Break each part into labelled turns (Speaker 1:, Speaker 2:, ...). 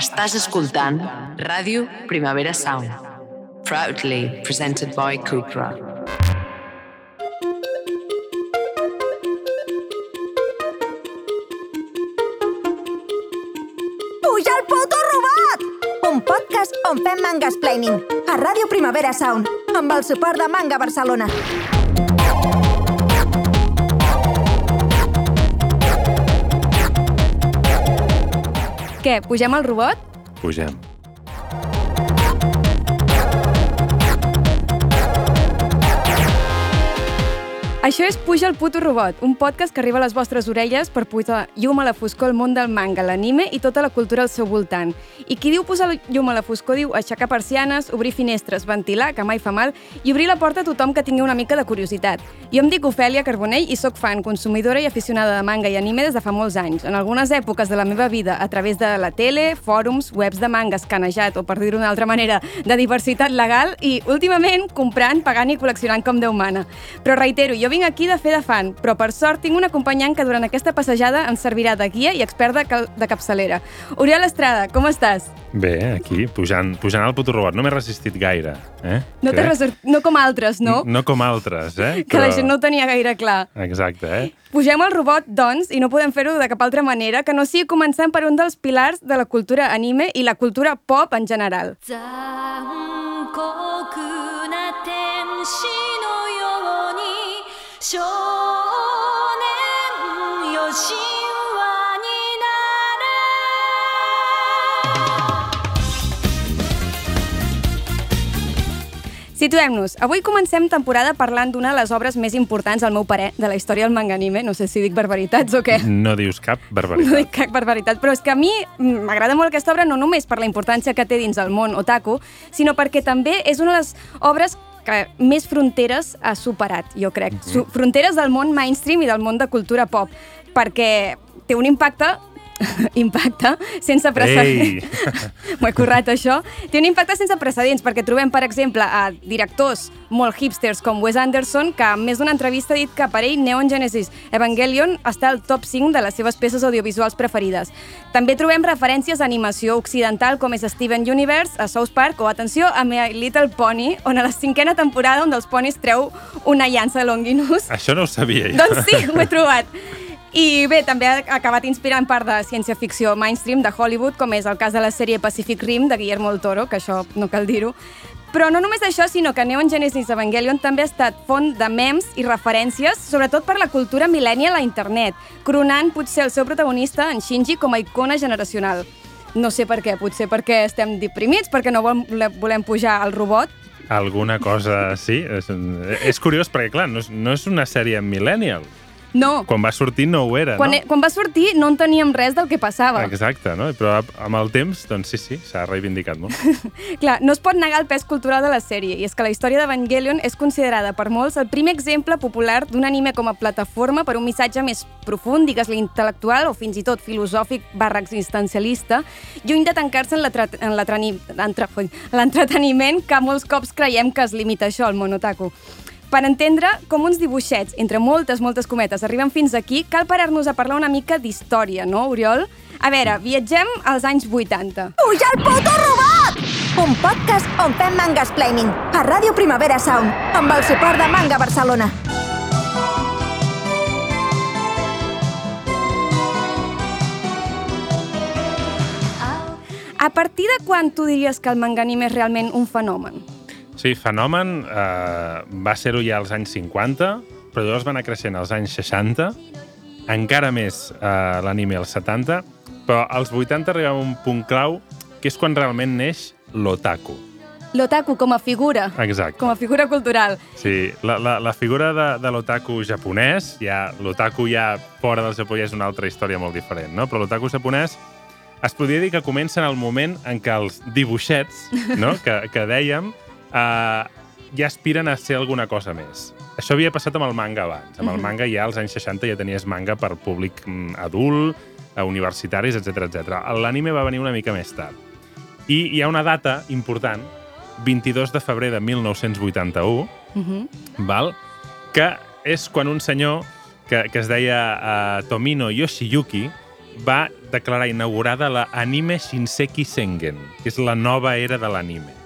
Speaker 1: Estàs escoltant Ràdio Primavera Sound. Proudly presented by Cupra.
Speaker 2: Puja el puto robot! Un podcast on fem mangas planning a Ràdio Primavera Sound amb el suport de Manga Barcelona.
Speaker 3: Què, pugem al robot?
Speaker 4: Pugem.
Speaker 3: Això és Puja el puto robot, un podcast que arriba a les vostres orelles per posar llum a la foscor al món del manga, l'anime i tota la cultura al seu voltant. I qui diu posar llum a la foscor diu aixecar persianes, obrir finestres, ventilar, que mai fa mal, i obrir la porta a tothom que tingui una mica de curiositat. Jo em dic Ofèlia Carbonell i sóc fan, consumidora i aficionada de manga i anime des de fa molts anys. En algunes èpoques de la meva vida, a través de la tele, fòrums, webs de manga escanejat o, per dir-ho d'una altra manera, de diversitat legal i, últimament, comprant, pagant i col·leccionant com Déu mana. Però reitero, jo vinc aquí de fer de fan, però per sort tinc un acompanyant que durant aquesta passejada em servirà de guia i expert de, cal de capçalera. Oriol Estrada, com estàs?
Speaker 4: Bé, aquí, pujant, pujant al puto robot. No m'he resistit gaire. Eh?
Speaker 3: No,
Speaker 4: Crec.
Speaker 3: resort... no com altres, no?
Speaker 4: No com altres, eh?
Speaker 3: Que la gent no ho tenia gaire clar.
Speaker 4: Exacte, eh?
Speaker 3: Pugem al robot, doncs, i no podem fer-ho de cap altra manera que no sigui començant per un dels pilars de la cultura anime i la cultura pop en general.
Speaker 5: 残酷な天使のように 少年よ神話になれ
Speaker 3: Situem-nos. Avui comencem temporada parlant d'una de les obres més importants, al meu parer, de la història del manga anime. No sé si dic barbaritats o què.
Speaker 4: No dius cap
Speaker 3: No
Speaker 4: barbaritat.
Speaker 3: dic cap barbaritat, però és que a mi mm, m'agrada molt aquesta obra no només per la importància que té dins el món otaku, sinó perquè també és una de les obres que més fronteres ha superat, jo crec. Su fronteres del món mainstream i del món de cultura pop, perquè té un impacte impacte sense precedents. M'ho he currat, això. Té un impacte sense precedents, perquè trobem, per exemple, a directors molt hipsters com Wes Anderson, que en més d'una entrevista ha dit que per ell Neon Genesis Evangelion està al top 5 de les seves peces audiovisuals preferides. També trobem referències a animació occidental com és Steven Universe, a South Park o, atenció, a My Little Pony, on a la cinquena temporada un dels ponis treu una llança de Longinus.
Speaker 4: Això no ho sabia jo.
Speaker 3: Doncs sí, ho he trobat. I bé, també ha acabat inspirant part de ciència-ficció mainstream de Hollywood, com és el cas de la sèrie Pacific Rim de Guillermo del Toro, que això no cal dir-ho. Però no només això, sinó que Neon Genesis Evangelion també ha estat font de memes i referències, sobretot per la cultura millennial a internet, coronant potser el seu protagonista, en Shinji, com a icona generacional. No sé per què, potser perquè estem deprimits, perquè no vol- volem pujar al robot,
Speaker 4: Alguna cosa, sí. És, és curiós perquè, clar, no és, no és una sèrie millennial.
Speaker 3: No.
Speaker 4: Quan va sortir no ho era,
Speaker 3: Quan,
Speaker 4: no?
Speaker 3: quan va sortir no enteníem res del que passava.
Speaker 4: Exacte, no? Però amb el temps, doncs sí, sí, s'ha reivindicat molt.
Speaker 3: Clar, no es pot negar el pes cultural de la sèrie, i és que la història d'Evangelion és considerada per molts el primer exemple popular d'un anime com a plataforma per un missatge més profund, digues-li intel·lectual o fins i tot filosòfic barra existencialista, lluny de tancar-se en en l'entreteniment que molts cops creiem que es limita això al monotaku. Per entendre com uns dibuixets, entre moltes, moltes cometes, arriben fins aquí, cal parar-nos a parlar una mica d'història, no, Oriol? A veure, viatgem als anys 80.
Speaker 2: Puja el puto robot! Un podcast on fem mangas planning a Ràdio Primavera Sound amb el suport de Manga Barcelona.
Speaker 3: A partir de quan tu diries que el manga anime és realment un fenomen?
Speaker 4: Sí, fenomen eh, va ser-ho ja als anys 50, però llavors va anar creixent als anys 60, encara més eh, l'anime als 70, però als 80 arribava a un punt clau que és quan realment neix l'otaku.
Speaker 3: L'otaku com a figura,
Speaker 4: Exacte.
Speaker 3: com a figura cultural.
Speaker 4: Sí, la, la, la figura de, de l'otaku japonès, ja l'otaku ja fora del Japó ja és una altra història molt diferent, no? però l'otaku japonès es podria dir que comença en el moment en què els dibuixets no? que, que dèiem eh, ja aspiren a ser alguna cosa més. Això havia passat amb el manga abans. Amb el manga ja als anys 60 ja tenies manga per públic mm, adult, eh, universitaris, etc etc. L'anime va venir una mica més tard. I hi ha una data important, 22 de febrer de 1981,
Speaker 3: Uh -huh.
Speaker 4: val? que és quan un senyor que, que es deia uh, Tomino Yoshiyuki va declarar inaugurada la Anime Shinseki Sengen, que és la nova era de l'anime.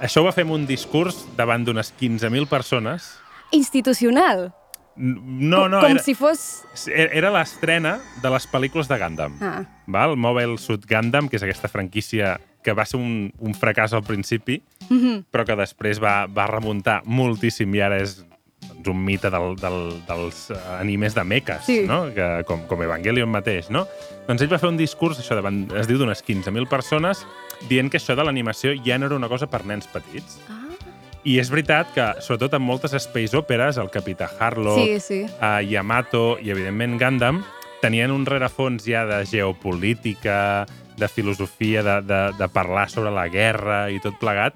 Speaker 4: Això ho va fer amb un discurs davant d'unes 15.000 persones.
Speaker 3: Institucional.
Speaker 4: No, no,
Speaker 3: Com
Speaker 4: era,
Speaker 3: si fos...
Speaker 4: era l'estrena de les pel·lícules de Gundam.
Speaker 3: Ah.
Speaker 4: Val? Mobile Suit Gundam, que és aquesta franquícia que va ser un, un fracàs al principi,
Speaker 3: Mhm.
Speaker 4: però que després va, va remuntar moltíssim i ara és doncs, un mite del, del, dels eh, animes de meques,
Speaker 3: Sí.
Speaker 4: no? que, com, com Evangelion mateix. No? Doncs ell va fer un discurs, això davant, es diu d'unes 15.000 persones, dient que això de l'animació ja no era una cosa per nens petits.
Speaker 3: Ah.
Speaker 4: I és veritat que, sobretot en moltes space operes, el Capità Harlock,
Speaker 3: Sí, sí.
Speaker 4: uh, Yamato i, evidentment, Gundam, tenien un rerefons ja de geopolítica, de filosofia, de, de, de parlar sobre la guerra i tot plegat,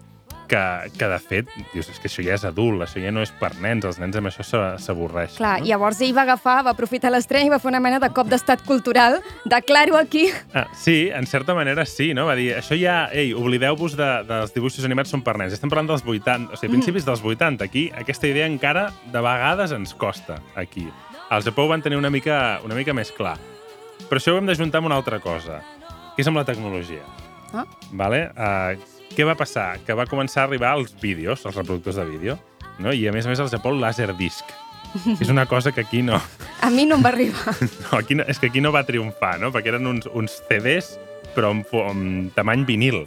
Speaker 4: que, que de fet, dius, és que això ja és adult, això ja no és per nens, els nens amb això s'avorreixen.
Speaker 3: Clar,
Speaker 4: no?
Speaker 3: llavors ell va agafar, va aprofitar l'estrena i va fer una mena de cop d'estat cultural. Declaro aquí...
Speaker 4: Ah, sí, en certa manera sí, no? Va dir, això ja, ei, oblideu-vos de, dels dibuixos animats són per nens. Estem parlant dels 80, o sigui, principis dels 80. Aquí, aquesta idea encara de vegades ens costa, aquí. Al Japó ho van tenir una mica, una mica més clar. Però això ho hem d'ajuntar amb una altra cosa, que és amb la tecnologia.
Speaker 3: Ah.
Speaker 4: Vale? Uh, què va passar? Que va començar a arribar els vídeos, els reproductors de vídeo, no? i a més a més al Japó el Laserdisc. és una cosa que aquí no,
Speaker 3: A mi no em va arribar.
Speaker 4: no, aquí no, és que aquí no va triomfar, no? Perquè eren uns, uns CDs, però amb, amb tamany vinil.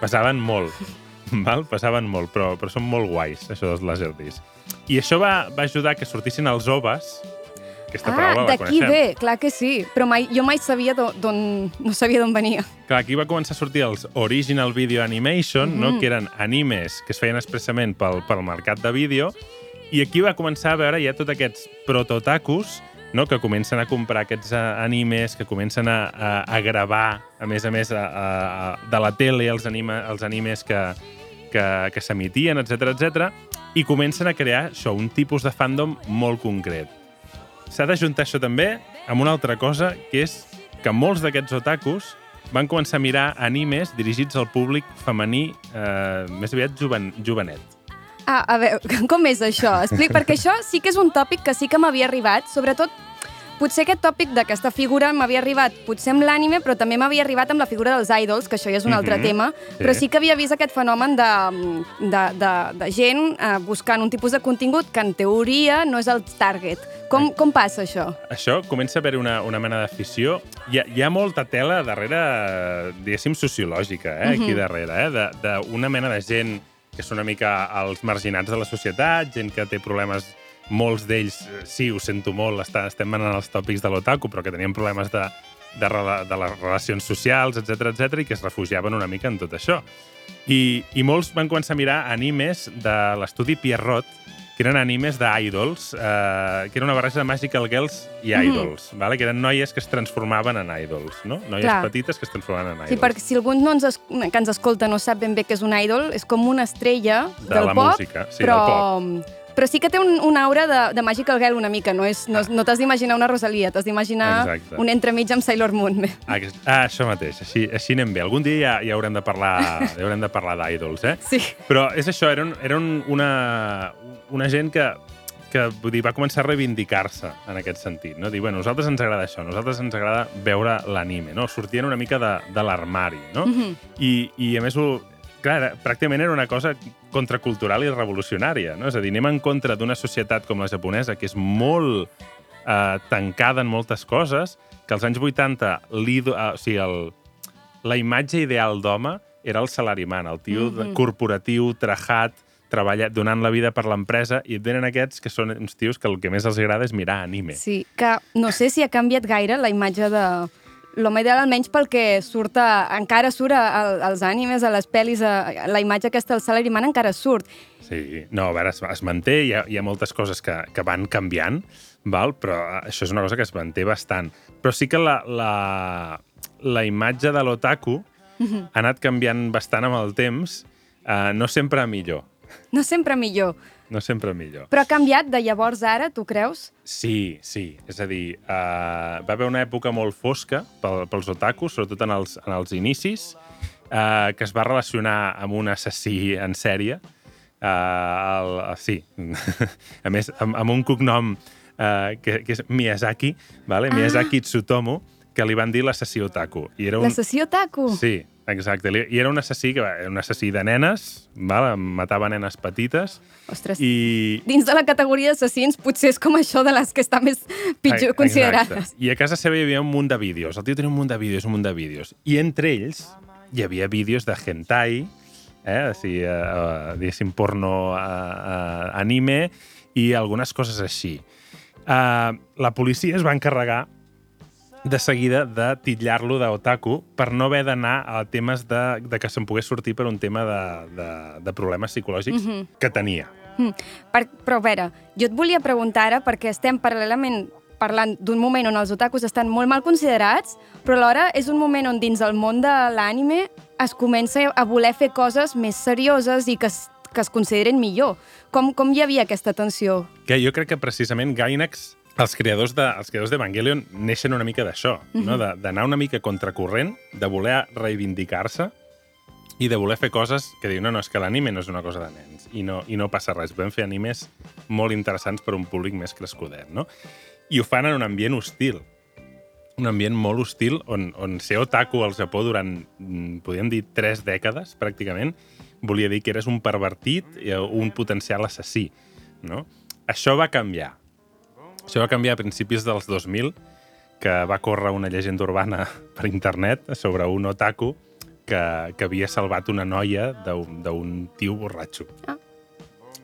Speaker 4: Pesaven molt, val? Pesaven molt, però, però són molt guais, això dels Laserdisc. I això va, va ajudar que sortissin els OVAs, aquesta
Speaker 3: Ah,
Speaker 4: paraula la
Speaker 3: d'aquí
Speaker 4: coneixem.
Speaker 3: ve, clar que sí. Però mai, jo mai sabia d'on-. No sabia d'on venia.
Speaker 4: Clar, aquí va començar a sortir els Original Video Animation,
Speaker 3: Mhm.
Speaker 4: no? que eren animes que es feien expressament pel, pel mercat de vídeo, i aquí va començar a veure ja tots aquests prototakus no? que comencen a comprar aquests eh, animes, que comencen a, a, a gravar, a més a més, a, a, a, de la tele els, anima, els animes que, que, que s'emitien, etc etc i comencen a crear això, un tipus de fandom molt concret. S'ha d'ajuntar això també amb una altra cosa, que és que molts d'aquests otakus van començar a mirar animes dirigits al públic femení eh, més aviat joven, jovenet.
Speaker 3: Ah, a veure, com és això? Explic, perquè això sí que és un tòpic que sí que m'havia arribat, sobretot potser aquest tòpic d'aquesta figura m'havia arribat potser amb l'ànime, però també m'havia arribat amb la figura dels idols, que això ja és un altre
Speaker 4: Mhm,
Speaker 3: tema,
Speaker 4: sí.
Speaker 3: però sí que havia vist aquest fenomen de, de, de, de gent eh, buscant un tipus de contingut que en teoria no és el target. Com, com passa això?
Speaker 4: Això comença a haver una, una mena d'afició. Hi, ha, hi ha molta tela darrere, diguéssim, sociològica, eh, aquí
Speaker 3: Mhm.
Speaker 4: darrere, eh, de- d'una mena de gent que són una mica els marginats de la societat, gent que té problemes molts d'ells, sí, ho sento molt, està, estem anant als tòpics de l'otaku, però que tenien problemes de, de, rela- de les relacions socials, etc etc i que es refugiaven una mica en tot això. I, I molts van començar a mirar animes de l'estudi Pierrot, que eren animes d'idols, eh, que era una barreja de Magical Girls i
Speaker 3: Mhm.
Speaker 4: idols, vale? que eren noies que es transformaven en idols, no? Noies
Speaker 3: Clar.
Speaker 4: petites que es transformaven en idols.
Speaker 3: Sí, perquè si algú no ens es, que ens escolta no sap ben bé què és un idol, és com una estrella
Speaker 4: De
Speaker 3: del
Speaker 4: la
Speaker 3: pop,
Speaker 4: música, sí,
Speaker 3: però, però sí que té un, una aura de, de Magical Girl una mica, no, és, no, no t'has d'imaginar una Rosalia, t'has d'imaginar un entremig amb Sailor Moon.
Speaker 4: Ah, ah, això mateix, així, així anem bé. Algun dia ja, ja haurem de parlar, ja haurem de parlar d'idols, eh?
Speaker 3: Sí.
Speaker 4: Però és això, era, un, era un, una, una gent que, que vull dir, va començar a reivindicar-se en aquest sentit, no? Dir, bueno, nosaltres ens agrada això, nosaltres ens agrada veure l'anime, no? Sortien una mica de, de l'armari, no?
Speaker 3: Mhm.
Speaker 4: I, I a més, clar, pràcticament era una cosa contracultural i revolucionària, no? És a dir, anem en contra d'una societat com la japonesa, que és molt eh, tancada en moltes coses, que als anys 80 l'ido, eh, o sigui, el, la imatge ideal d'home era el salariman, el tio
Speaker 3: Mhm.
Speaker 4: corporatiu, trajat, treballat, donant la vida per l'empresa, i et venen aquests que són uns tios que el que més els agrada és mirar anime.
Speaker 3: Sí, que no sé si ha canviat gaire la imatge de l'home ideal, almenys pel que surt a, encara surt a, a, als ànimes, a les pel·lis, a, la imatge aquesta del Salaryman encara surt.
Speaker 4: Sí, no, a veure, es, es manté, hi ha, hi ha moltes coses que, que van canviant, val? però això és una cosa que es manté bastant. Però sí que la, la, la imatge de l'otaku ha anat canviant bastant amb el temps, eh, no sempre a millor,
Speaker 3: No sempre millor,
Speaker 4: no sempre a millor.
Speaker 3: però ha canviat de llavors ara, tu creus?
Speaker 4: Sí, sí. És a dir, uh, va haver una època molt fosca pel, pels otakus, sobretot en els, en els inicis, uh, que es va relacionar amb un assassí en sèrie. Uh, el, uh, sí, a més, amb, amb un cognom uh, que, que és Miyazaki, vale?
Speaker 3: Ah.
Speaker 4: Miyazaki Tsutomu, que li van dir l'assassí otaku. I era un...
Speaker 3: L'assassí otaku.
Speaker 4: Sí, exacte. I era un assassí que era un assassí de nenes, val? matava nenes petites,
Speaker 3: Ostres,
Speaker 4: i...
Speaker 3: dins de la categoria d'assassins potser és com això de les que estan més pitjor
Speaker 4: Exacte.
Speaker 3: considerades.
Speaker 4: I a casa seva hi havia un munt de vídeos. El tio tenia un munt de vídeos, un munt de vídeos. I entre ells hi havia vídeos de hentai, eh? o sigui, eh, eh, diguéssim, porno eh, eh, anime i algunes coses així. Eh, la policia es va encarregar de seguida de titllar-lo d'otaku per no haver d'anar a temes de, de que se'n pogués sortir per un tema de, de, de problemes psicològics mm -hmm. que tenia.
Speaker 3: Mm. Per, però a veure, jo et volia preguntar ara, perquè estem paral·lelament parlant d'un moment on els otakus estan molt mal considerats, però alhora és un moment on dins el món de l'ànime es comença a voler fer coses més serioses i que es, que es consideren millor. Com, com hi havia aquesta tensió?
Speaker 4: Que jo crec que precisament Gainax, els creadors de, els creadors d'Evangelion, neixen una mica d'això, mm -hmm. no? De- d'anar una mica contracorrent, de voler reivindicar-se i de voler fer coses que diuen, no, no, és que l'anime no és una cosa de nens i no, i no passa res. Podem fer animes molt interessants per a un públic més crescudet, no? I ho fan en un ambient hostil. Un ambient molt hostil on, on ser otaku al Japó durant, mm, podríem dir, tres dècades, pràcticament, volia dir que eres un pervertit i un potencial assassí, no? Això va canviar. Això va canviar a principis dels 2000, que va córrer una llegenda urbana per internet sobre un otaku que, que havia salvat una noia d'un tio borratxo.
Speaker 3: Ah.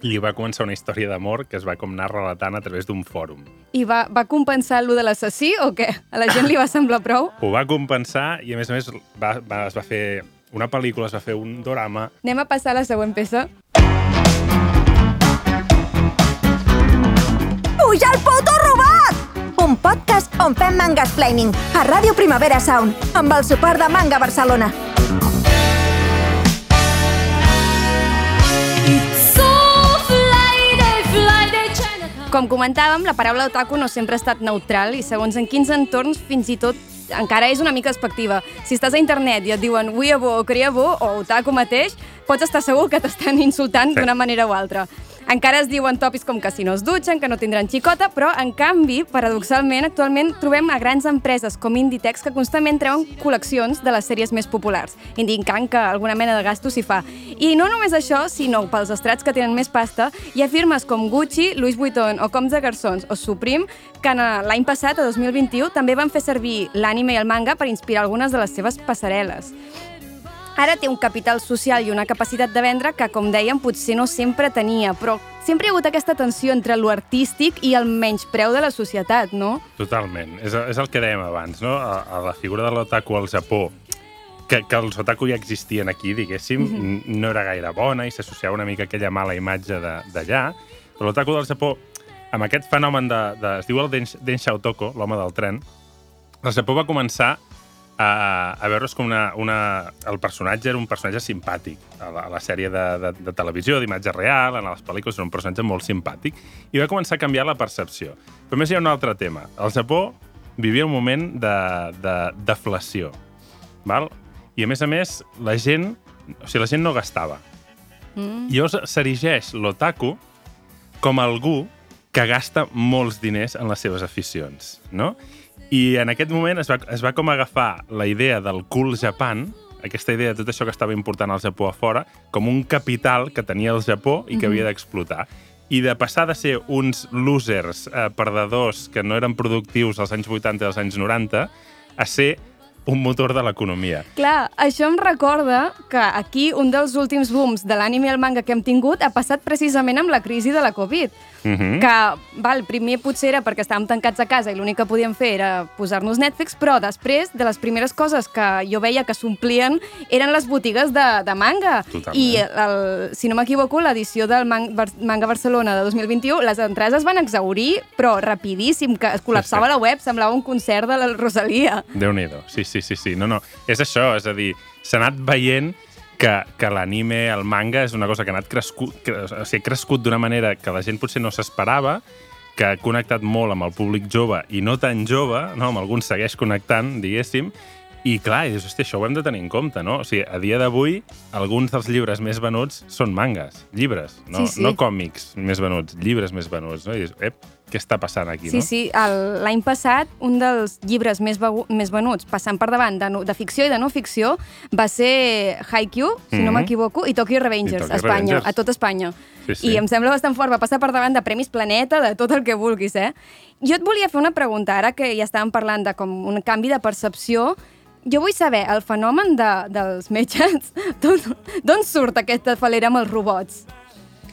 Speaker 4: I va començar una història d'amor que es va com anar relatant a través d'un fòrum.
Speaker 3: I va, va compensar lo de l'assassí o què? A la gent li va semblar prou?
Speaker 4: Ho va compensar i, a més a més, va, va, es va fer una pel·lícula, es va fer un drama.
Speaker 3: Anem a passar a la següent peça.
Speaker 2: On fem mangasplaining a Ràdio Primavera Sound amb el suport de Manga Barcelona.
Speaker 3: Com comentàvem, la paraula otaku no sempre ha estat neutral i segons en quins entorns fins i tot encara és una mica despectiva. Si estàs a internet i et diuen weeaboo o criaboo o otaku mateix, pots estar segur que t'estan insultant
Speaker 4: Sí.
Speaker 3: d'una manera o altra. Encara es diuen tòpics com que si no es dutxen, que no tindran xicota, però, en canvi, paradoxalment, actualment trobem a grans empreses com Inditex que constantment treuen col·leccions de les sèries més populars, indicant que alguna mena de gasto s'hi fa. I no només això, sinó pels estrats que tenen més pasta, hi ha firmes com Gucci, Louis Vuitton o Coms de Garçons o Supreme que l'any passat, a 2021, també van fer servir l'ànime i el manga per inspirar algunes de les seves passarel·les. Ara té un capital social i una capacitat de vendre que, com dèiem, potser no sempre tenia, però sempre hi ha hagut aquesta tensió entre lo artístic i el menyspreu de la societat, no?
Speaker 4: Totalment. És, és el que dèiem abans, no? A, a la figura de l'otaku al Japó, que, que els otaku ja existien aquí, diguéssim, mm -hmm. no era gaire bona i s'associava una mica a aquella mala imatge de- d'allà. Però l'otaku del Japó, amb aquest fenomen de... de es diu el Den, Den l'home del tren, el Japó va començar a, a veure's com una, una... El personatge era un personatge simpàtic. A la, a la sèrie de, de, de televisió, d'imatge real, en les pel·lícules, era un personatge molt simpàtic. I va començar a canviar la percepció. Però més hi ha un altre tema. El Japó vivia un moment de, de deflació. Val? I a més a més, la gent... O sigui, la gent no gastava. Mm. Llavors s'erigeix l'otaku com algú que gasta molts diners en les seves aficions, no? I en aquest moment es va, es va com agafar la idea del cool Japan, aquesta idea de tot això que estava important al Japó a fora, com un capital que tenia el Japó i que havia d'explotar. I de passar de ser uns losers, eh, perdedors, que no eren productius als anys 80 i als anys 90, a ser un motor de l'economia.
Speaker 3: Clar, això em recorda que aquí un dels últims booms de l'ànime i el manga que hem tingut ha passat precisament amb la crisi de la Covid.
Speaker 4: Mm -hmm.
Speaker 3: que, val, primer potser era perquè estàvem tancats a casa i l'únic que podíem fer era posar-nos Netflix, però després, de les primeres coses que jo veia que s'omplien eren les botigues de, de manga.
Speaker 4: Totalment.
Speaker 3: I, el, si no m'equivoco, l'edició del Man Manga Barcelona de 2021, les entrades es van exaurir, però rapidíssim, que es col·lapsava
Speaker 4: Sí, sí.
Speaker 3: la web, semblava un concert de la Rosalia.
Speaker 4: déu nhi Sí, sí, sí, sí. No, no. És això, és a dir, s'ha anat veient que, que l'anime, el manga, és una cosa que ha anat crescut, que, o sigui, crescut d'una manera que la gent potser no s'esperava, que ha connectat molt amb el públic jove i no tan jove, no? amb alguns segueix connectant, diguéssim, I clar, i dius, hòstia, això ho hem de tenir en compte, no? O sigui, a dia d'avui, alguns dels llibres més venuts són mangas, llibres, no,
Speaker 3: Sí, sí.
Speaker 4: no còmics més venuts, llibres més venuts, no? I dius, ep, què està passant aquí,
Speaker 3: Sí,
Speaker 4: no?
Speaker 3: sí, el- l'any passat un dels llibres més, més venuts, passant per davant de, no, de ficció i de no ficció, va ser Haikyuu, si no
Speaker 4: Mhm.
Speaker 3: m'equivoco, i Tokyo Revengers,
Speaker 4: I Tokyo
Speaker 3: a Espanya,
Speaker 4: Revengers.
Speaker 3: a tot Espanya.
Speaker 4: Sí, sí.
Speaker 3: I em sembla bastant fort, va passar per davant de Premis Planeta, de tot el que vulguis, eh? Jo et volia fer una pregunta, ara que ja estàvem parlant de com un canvi de percepció, jo vull saber, el fenomen de, dels metges, d'on surt aquesta falera amb els robots?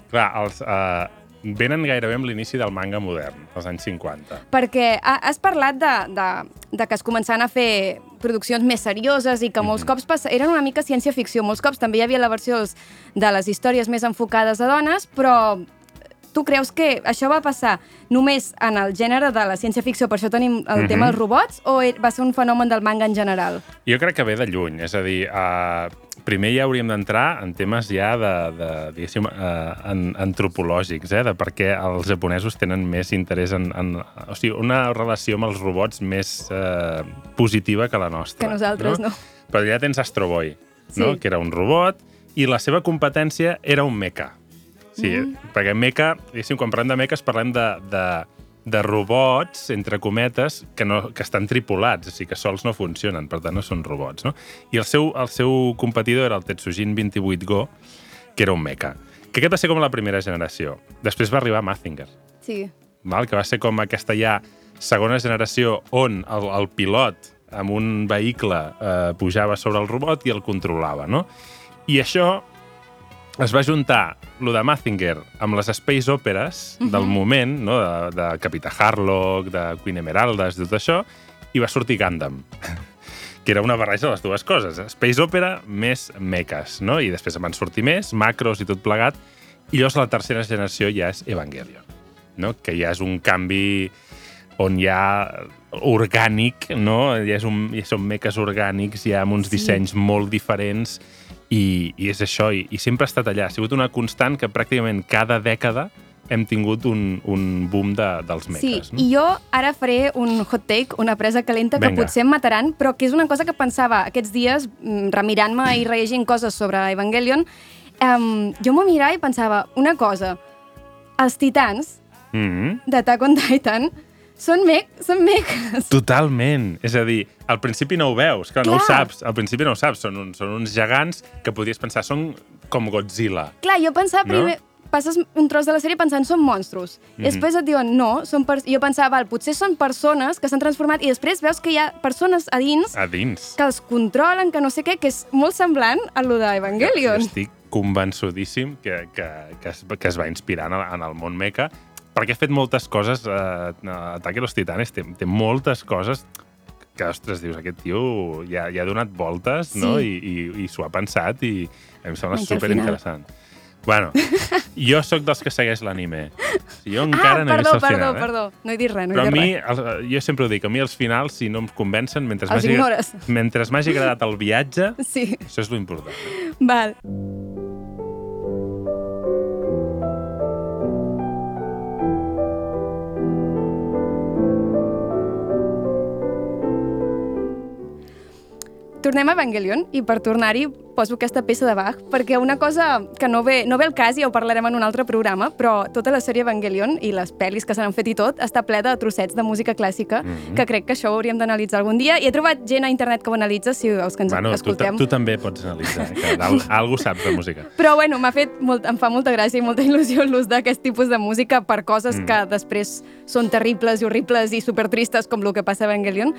Speaker 4: Clar, els, uh, venen gairebé amb l'inici del manga modern, als anys 50.
Speaker 3: Perquè ha- has parlat de, de, de que es començaven a fer produccions més serioses i que molts cops passa, eren una mica ciència-ficció. Molts cops també hi havia la versió de les històries més enfocades a dones, però tu creus que això va passar només en el gènere de la ciència-ficció, per això tenim el
Speaker 4: Mhm.
Speaker 3: tema dels robots, o e- va ser un fenomen del manga en general?
Speaker 4: Jo crec que ve de lluny, és a dir, uh, primer ja hauríem d'entrar en temes ja de, de diguéssim, uh, en, antropològics, eh, de per què els japonesos tenen més interès en, en... O sigui, una relació amb els robots més uh, positiva que la nostra.
Speaker 3: Que nosaltres no.
Speaker 4: Però ja tens Astro Boy, no?
Speaker 3: Sí.
Speaker 4: que era un robot, i la seva competència era un mecha. Sí, mm. perquè mecha, diguéssim, quan parlem de mechas parlem de, de, de robots, entre cometes, que, no, que estan tripulats, o sigui que sols no funcionen, per tant no són robots. No? I el seu, el seu competidor era el Tetsujin 28 Go, que era un mecha. Que aquest va ser com la primera generació. Després va arribar Mazinger,
Speaker 3: Sí.
Speaker 4: val? que va ser com aquesta ja segona generació on el, el pilot amb un vehicle eh, pujava sobre el robot i el controlava, no? I això es va juntar, lo de Mazinger, amb les space operes uh -huh. del moment, no? de, de Capità Harlock, de Queen Emeraldas, tot això, i va sortir Gundam que era una barreja de les dues coses. Space Opera més meques, no? I després en van sortir més, macros i tot plegat, i llavors la tercera generació ja és Evangelion, no? que ja és un canvi on hi ha orgànic, no? Ja, és un, ja són meques orgànics, ja amb uns
Speaker 3: Sí.
Speaker 4: dissenys molt diferents, i, i és això, i, i sempre ha estat allà. Ha sigut una constant que pràcticament cada dècada hem tingut un, un boom de, dels
Speaker 3: Sí,
Speaker 4: meques. no?
Speaker 3: i jo ara faré un hot take, una presa calenta que
Speaker 4: Vinga.
Speaker 3: potser em mataran, però que és una cosa que pensava aquests dies, mm, remirant-me i rellegint coses sobre Evangelion, um, jo m'ho mirava i pensava una cosa, els titans
Speaker 4: Mm -hmm.
Speaker 3: d'Attack on Titan són, mec són meques.
Speaker 4: Totalment. És a dir, al principi no ho veus, clar, no ho
Speaker 3: Clar.
Speaker 4: saps. Al principi no ho saps. Són, uns, són uns gegants que podries pensar, són com Godzilla.
Speaker 3: Clar, jo pensava
Speaker 4: No?
Speaker 3: primer... Passes un tros de la sèrie pensant són monstros.
Speaker 4: Mhm.
Speaker 3: Després et diuen no, són per... jo pensava, val, potser són persones que s'han transformat i després veus que hi ha persones a dins
Speaker 4: A dins.
Speaker 3: que els controlen, que no sé què, que és molt semblant a lo
Speaker 4: Jo
Speaker 3: d'Evangelion.
Speaker 4: estic convençudíssim que, que, que, es, que es va inspirar en el, en el món mecha, perquè ha fet moltes coses, eh, Ataque a los Titanes té, té moltes coses que, ostres, dius, aquest tio ja, ja ha donat voltes,
Speaker 3: Sí.
Speaker 4: no? I, i, i s'ho ha pensat i em sembla
Speaker 3: Menys
Speaker 4: superinteressant. Bueno, jo sóc dels que segueix l'anime. Jo encara
Speaker 3: ah,
Speaker 4: no he
Speaker 3: perdó,
Speaker 4: vist el
Speaker 3: perdó,
Speaker 4: final, eh?
Speaker 3: perdó. No he dit res, no
Speaker 4: Però
Speaker 3: he
Speaker 4: a
Speaker 3: dit
Speaker 4: mi,
Speaker 3: res.
Speaker 4: el, jo sempre ho dic, a mi els finals, si no em convencen, mentre m'hagi agradat el viatge,
Speaker 3: Sí,
Speaker 4: això és lo important.
Speaker 3: val. Tornem a Evangelion i per tornar-hi poso aquesta peça de Bach perquè una cosa que no ve, no ve al cas i ja ho parlarem en un altre programa, però tota la sèrie Evangelion i les pel·lis que s'han fet i tot està ple de trossets de música clàssica
Speaker 4: Mhm.
Speaker 3: que crec que això ho hauríem d'analitzar algun dia i he trobat gent a internet que ho analitza si els que ens
Speaker 4: Bueno, tu,
Speaker 3: escoltem.
Speaker 4: tu també pots analitzar, eh, que al, algú saps de música.
Speaker 3: Però bueno, m'ha fet molt, em fa molta gràcia i molta il·lusió l'ús d'aquest tipus de música per coses
Speaker 4: Mm.
Speaker 3: que després són terribles i horribles i supertristes com el que passa a Evangelion.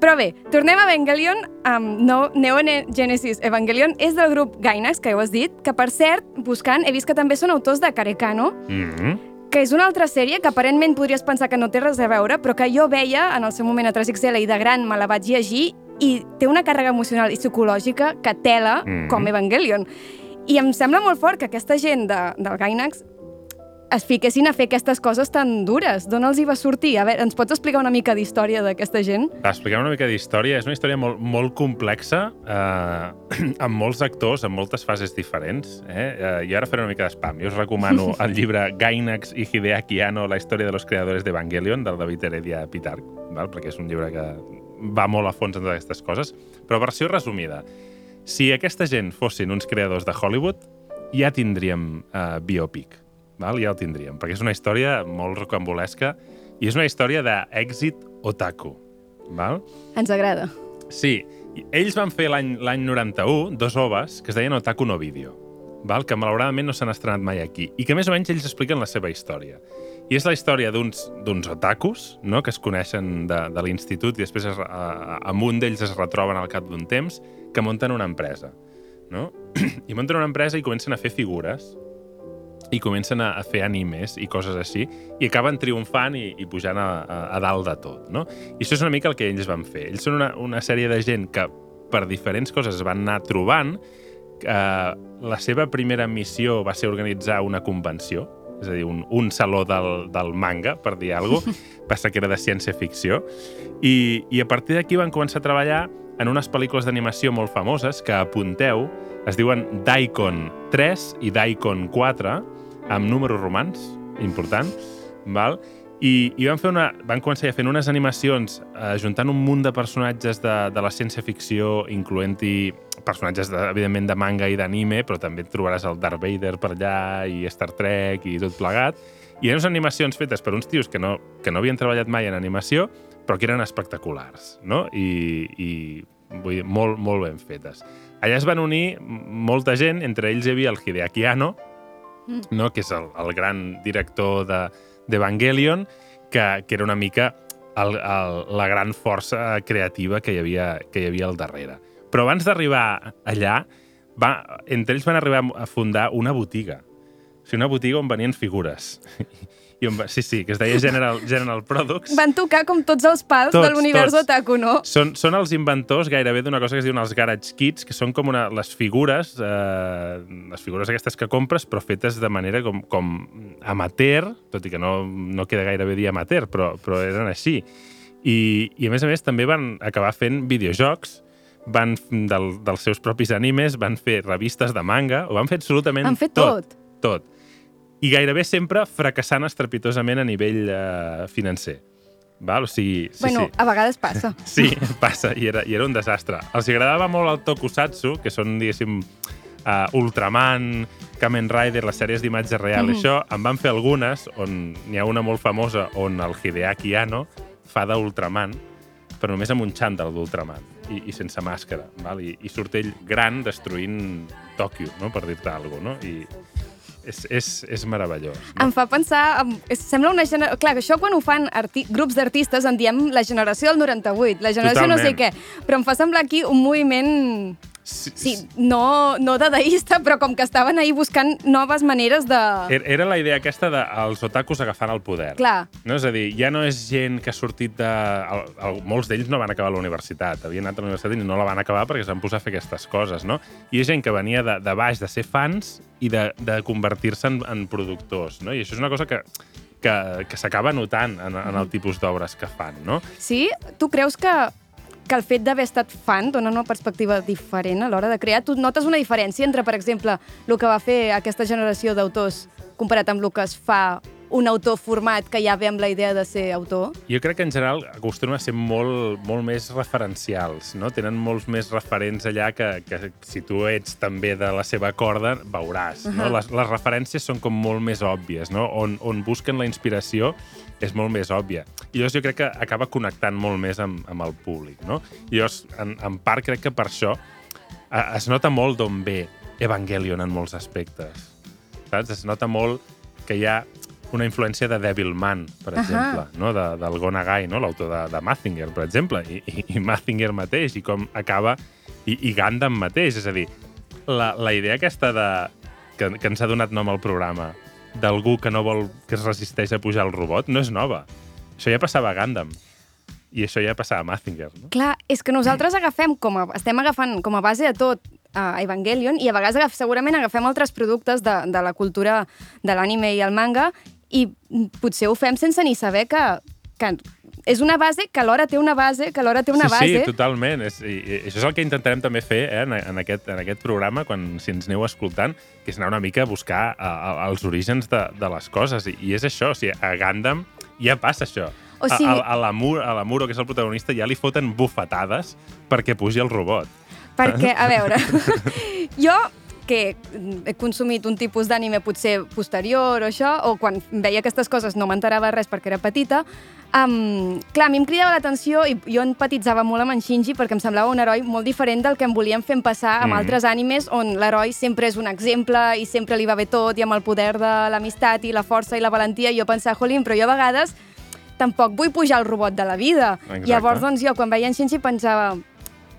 Speaker 3: Però bé, tornem a Evangelion amb no, Neon Genesis Evangelion és del grup Gainax, que ja ho has dit, que per cert, buscant, he vist que també són autors de Karekano,
Speaker 4: Mm -hmm.
Speaker 3: que és una altra sèrie que aparentment podries pensar que no té res a veure, però que jo veia en el seu moment a 3XL i de gran me la vaig llegir i té una càrrega emocional i psicològica que tela
Speaker 4: Mhm.
Speaker 3: com Evangelion. I em sembla molt fort que aquesta gent de, del Gainax es fiquessin a fer aquestes coses tan dures. D'on els hi va sortir? A veure, ens pots explicar una mica d'història d'aquesta gent?
Speaker 4: Explicar una mica d'història. És una història molt, molt complexa, eh, amb molts actors, en moltes fases diferents. Eh? Eh, I ara faré una mica d'espam. Jo us recomano el llibre Gainax i Hideaki Anno, la història de los creadores d'Evangelion, del David Heredia Pitarch, val? perquè és un llibre que va molt a fons en totes aquestes coses. Però versió resumida. Si aquesta gent fossin uns creadors de Hollywood, ja tindríem uh, biopic. Val? Ja el tindríem, perquè és una història molt rocambolesca i és una història d'èxit otaku. Val?
Speaker 3: Ens agrada.
Speaker 4: Sí, ells van fer l'any l'any 91 dos oves que es deien Otaku no Video, val? que malauradament no s'han estrenat mai aquí, i que més o menys ells expliquen la seva història. I és la història d'uns d'uns otakus, no?, que es coneixen de, de l'institut i després es, a, amb un d'ells es retroben al cap d'un temps, que munten una empresa, no? I munten una empresa i comencen a fer figures, i comencen a, a fer animes i coses així, i acaben triomfant i, i pujant a, a, a dalt de tot, no? I això és una mica el que ells van fer. Ells són una, una sèrie de gent que per diferents coses es van anar trobant. Eh, la seva primera missió va ser organitzar una convenció, és a dir, un, un saló del, del manga, per dir alguna cosa, passa que era de ciència-ficció, i, i a partir d'aquí van començar a treballar en unes pel·lícules d'animació molt famoses que apunteu, es diuen Daikon 3 i Daikon 4, amb números romans, important, val? I, i van, fer una, van començar ja fent unes animacions eh, un munt de personatges de, de la ciència-ficció, incloent-hi personatges, de, evidentment, de manga i d'anime, però també trobaràs el Darth Vader per allà i Star Trek i tot plegat. I eren unes animacions fetes per uns tios que no, que no havien treballat mai en animació, però que eren espectaculars, no? I, i vull dir, molt, molt ben fetes. Allà es van unir molta gent, entre ells hi havia el Hideaki Anno, no? que és el, el gran director de d'Evangelion, que, que era una mica el, el, la gran força creativa que hi havia, que hi havia al darrere. Però abans d'arribar allà, va, entre ells van arribar a fundar una botiga. O sigui, una botiga on venien figures. I on va, sí, sí, que es deia General, General Products.
Speaker 3: Van tocar com tots els pals
Speaker 4: Tots,
Speaker 3: de l'univers otaku, no?
Speaker 4: Són, són els inventors gairebé d'una cosa que es diuen els Garage Kits, que són com una, les figures, eh, les figures aquestes que compres, però fetes de manera com, com amateur, tot i que no, no queda gairebé dir amateur, però, però eren així. I, I a més a més també van acabar fent videojocs, van del, dels seus propis animes, van fer revistes de manga, ho van fer absolutament
Speaker 3: Han fet
Speaker 4: tot.
Speaker 3: tot.
Speaker 4: Tot. I gairebé sempre fracassant estrepitosament a nivell eh, financer. Val? O sigui, sí,
Speaker 3: bueno,
Speaker 4: sí.
Speaker 3: a vegades passa.
Speaker 4: Sí, passa, i era, i era un desastre. Els agradava molt el tokusatsu, que són, diguéssim, uh, Ultraman, Kamen Rider, les sèries d'imatge real, mm. això, en van fer algunes, on n'hi ha una molt famosa on el Hideaki Anno fa d'Ultraman, però només amb un xandall d'Ultraman i, i sense màscara, val? I, i surt ell gran destruint Tòquio, no? per dir-te alguna cosa, no? I és, és, és meravellós. No?
Speaker 3: Em fa pensar... és- Sembla una generació... Clar, que això quan ho fan arti... grups d'artistes en diem la generació del 98, la generació no sé què.
Speaker 4: Totalment.
Speaker 3: Però em fa semblar aquí un moviment...
Speaker 4: Sí,
Speaker 3: Sí, no, no dadaista, però com que estaven ahí buscant noves maneres de...
Speaker 4: Era era la idea aquesta dels otakus agafant el poder.
Speaker 3: Clar.
Speaker 4: No? És a dir, ja no és gent que ha sortit de... El, el, molts d'ells no van acabar la universitat. Havien anat a la universitat i no la van acabar perquè es van posar a fer aquestes coses, no? I és gent que venia de, de baix, de ser fans i de, de convertir-se en, en productors, no? I això és una cosa que, que, que s'acaba notant en, en el tipus d'obres que fan, no?
Speaker 3: Sí? Tu creus que, que el fet d'haver estat fan dona una perspectiva diferent a l'hora de crear? Tu notes una diferència entre, per exemple, el que va fer aquesta generació d'autors comparat amb el que es fa un autor format que ja ve amb la idea de ser autor?
Speaker 4: Jo crec que en general acostumen a ser molt, molt més referencials, no? Tenen molts més referents allà que, que si tu ets també de la seva corda, veuràs, no? Les, les referències són com molt més òbvies, no? On, on busquen la inspiració és molt més òbvia. I llavors jo crec que acaba connectant molt més amb, amb el públic, no? I llavors, en, en part, crec que per això eh, es nota molt d'on ve Evangelion en molts aspectes. Saps? Es nota molt que hi ha una influència de Devilman, per
Speaker 3: Ahà.
Speaker 4: exemple, no? de, del Gonagai, no? l'autor de, de Mazinger, per exemple, i, i, i Mazinger mateix, i com acaba, i, i Gundam mateix, és a dir, la, la idea aquesta de, que, que ens ha donat nom al programa, d'algú que no vol, que es resisteix a pujar al robot, no és nova. Això ja passava a Gundam. I això ja passava a Mazinger, no?
Speaker 3: Clar, és que nosaltres agafem com a, estem agafant com a base de tot a Evangelion i a vegades segurament agafem altres productes de, de la cultura de l'anime i el manga i potser ho fem sense ni saber que, que és una base que alhora té una base, que alhora té una
Speaker 4: sí,
Speaker 3: base.
Speaker 4: Sí, totalment. És, i, i això és el que intentarem també fer eh, en, en, aquest, en aquest programa, quan si ens aneu escoltant, que és anar una mica a buscar a, a, els orígens de, de les coses. I, I és això, o sigui, a Gundam ja passa això.
Speaker 3: O sigui-
Speaker 4: a, a, a l'Amuro, que és el protagonista, ja li foten bufetades perquè pugi el robot.
Speaker 3: Perquè, a veure, jo que he consumit un tipus d'ànime potser posterior o això, o quan veia aquestes coses no m'enterava res perquè era petita, um, clar, a mi em cridava l'atenció i jo empatitzava molt amb en Shinji perquè em semblava un heroi molt diferent del que em volien fer passar amb
Speaker 4: Mm.
Speaker 3: altres ànimes on l'heroi sempre és un exemple i sempre li va bé tot i amb el poder de l'amistat i la força i la valentia i jo pensava, jolín, però jo a vegades tampoc vull pujar al robot de la vida.
Speaker 4: Exacte.
Speaker 3: Llavors, doncs, jo quan veia en Shinji pensava,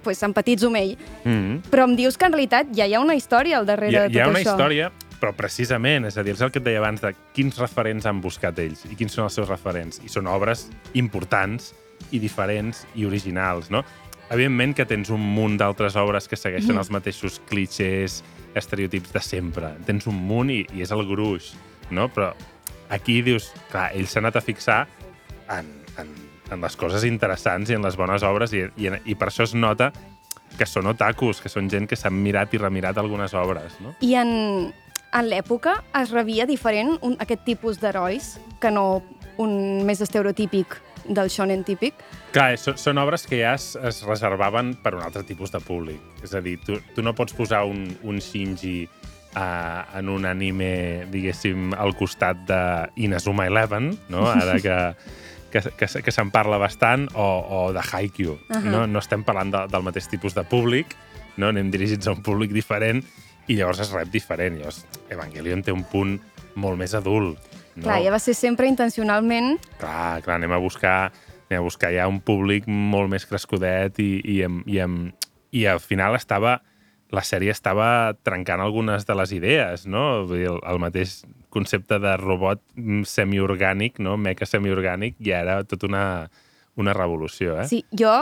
Speaker 3: pues, empatitzo amb ell.
Speaker 4: Mm -hmm.
Speaker 3: Però em dius que en realitat ja hi ha una història al darrere
Speaker 4: Hi ha,
Speaker 3: de tot
Speaker 4: hi ha una
Speaker 3: això.
Speaker 4: història, però precisament, és a dir, és el que et deia abans, de quins referents han buscat ells i quins són els seus referents. I són obres importants i diferents i originals, no? Evidentment que tens un munt d'altres obres que segueixen els mateixos clichés, estereotips de sempre. Tens un munt i, i és el gruix, no? Però aquí dius, clar, ells s'han anat a fixar en, en, en les coses interessants i en les bones obres i, i, i per això es nota que són otakus, que són gent que s'han mirat i remirat algunes obres, no?
Speaker 3: I en, en l'època es rebia diferent un, aquest tipus d'herois que no un més estereotípic del shonen típic.
Speaker 4: Clar, són, són obres que ja es, es reservaven per un altre tipus de públic. És a dir, tu, tu no pots posar un, un Shinji uh, en un anime, diguéssim, al costat de Inazuma Eleven, no? ara que, que, que, que se'n parla bastant, o, o de Haikyuu. Uh -huh. no? no estem parlant de, del mateix tipus de públic, no? anem dirigits a un públic diferent i llavors es rep diferent. Llavors, Evangelion té un punt molt més adult. No?
Speaker 3: Clar, ja va ser sempre intencionalment...
Speaker 4: Clar, clar, anem a buscar anem a buscar ja un públic molt més crescudet i, i, i, amb, i al final estava la sèrie estava trencant algunes de les idees, no? Vull dir, el, el mateix concepte de robot mm, semiorgànic, no? meca semiorgànic, ja era tota una, una revolució, eh?
Speaker 3: Sí, jo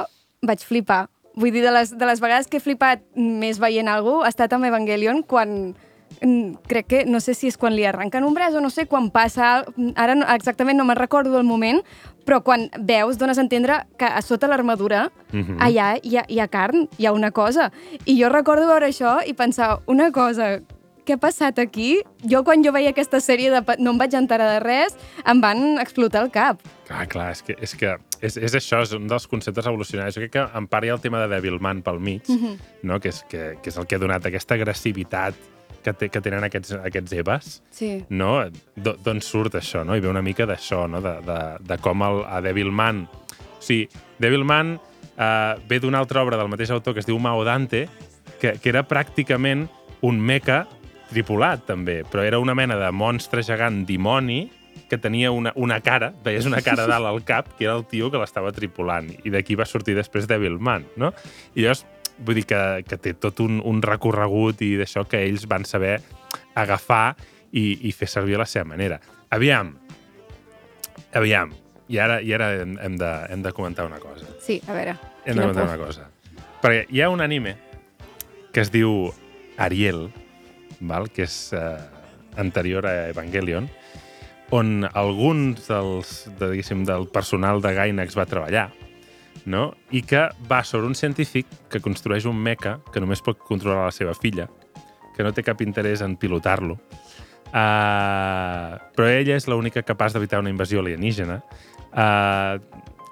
Speaker 3: vaig flipar. Vull dir, de les, de les vegades que he flipat més veient alguna ha estat amb Evangelion quan mm, crec que, no sé si és quan li arrenquen un braç o no sé, quan passa, ara exactament no me'n recordo el moment, però quan veus, dones a entendre que a sota l'armadura
Speaker 4: Mhm.
Speaker 3: allà hi ha, hi ha carn, hi ha una cosa. I jo recordo veure això i pensar, una cosa, què ha passat aquí? Jo, quan jo veia aquesta sèrie, de, no em vaig enterar de res, em van explotar el cap.
Speaker 4: Clar, clar, és que és, que és, és això, és un dels conceptes revolucionaris. Jo crec que en part hi ha el tema de Devilman pel mig, no? que, és, que, que és el que ha donat aquesta agressivitat que, té, que tenen aquests, aquests Evas.
Speaker 3: Sí.
Speaker 4: no? Do- D'on surt això, no? I ve una mica d'això, no? De, de, de com el, a Devilman... O sigui, Devilman eh, ve d'una altra obra del mateix autor que es diu Mao Dante, que, que era pràcticament un mecha tripulat, també, però era una mena de monstre gegant dimoni que tenia una, una cara, veies una cara dalt al cap, que era el tio que l'estava tripulant. I d'aquí va sortir després Devilman, no? I llavors, vull dir que, que té tot un, un recorregut i d'això que ells van saber agafar i, i fer servir a la seva manera. Aviam, aviam, i ara, i ara hem, hem, de, hem de comentar una cosa.
Speaker 3: Sí, a veure.
Speaker 4: Hem de comentar
Speaker 3: por.
Speaker 4: una cosa. Perquè hi ha un anime que es diu Ariel, val? que és eh, anterior a Evangelion, on alguns dels, de, diguéssim, del personal de Gainax va treballar, no? i que va sobre un científic que construeix un mecha que només pot controlar la seva filla, que no té cap interès en pilotar-lo, uh, però ella és l'única capaç d'evitar una invasió alienígena. Uh,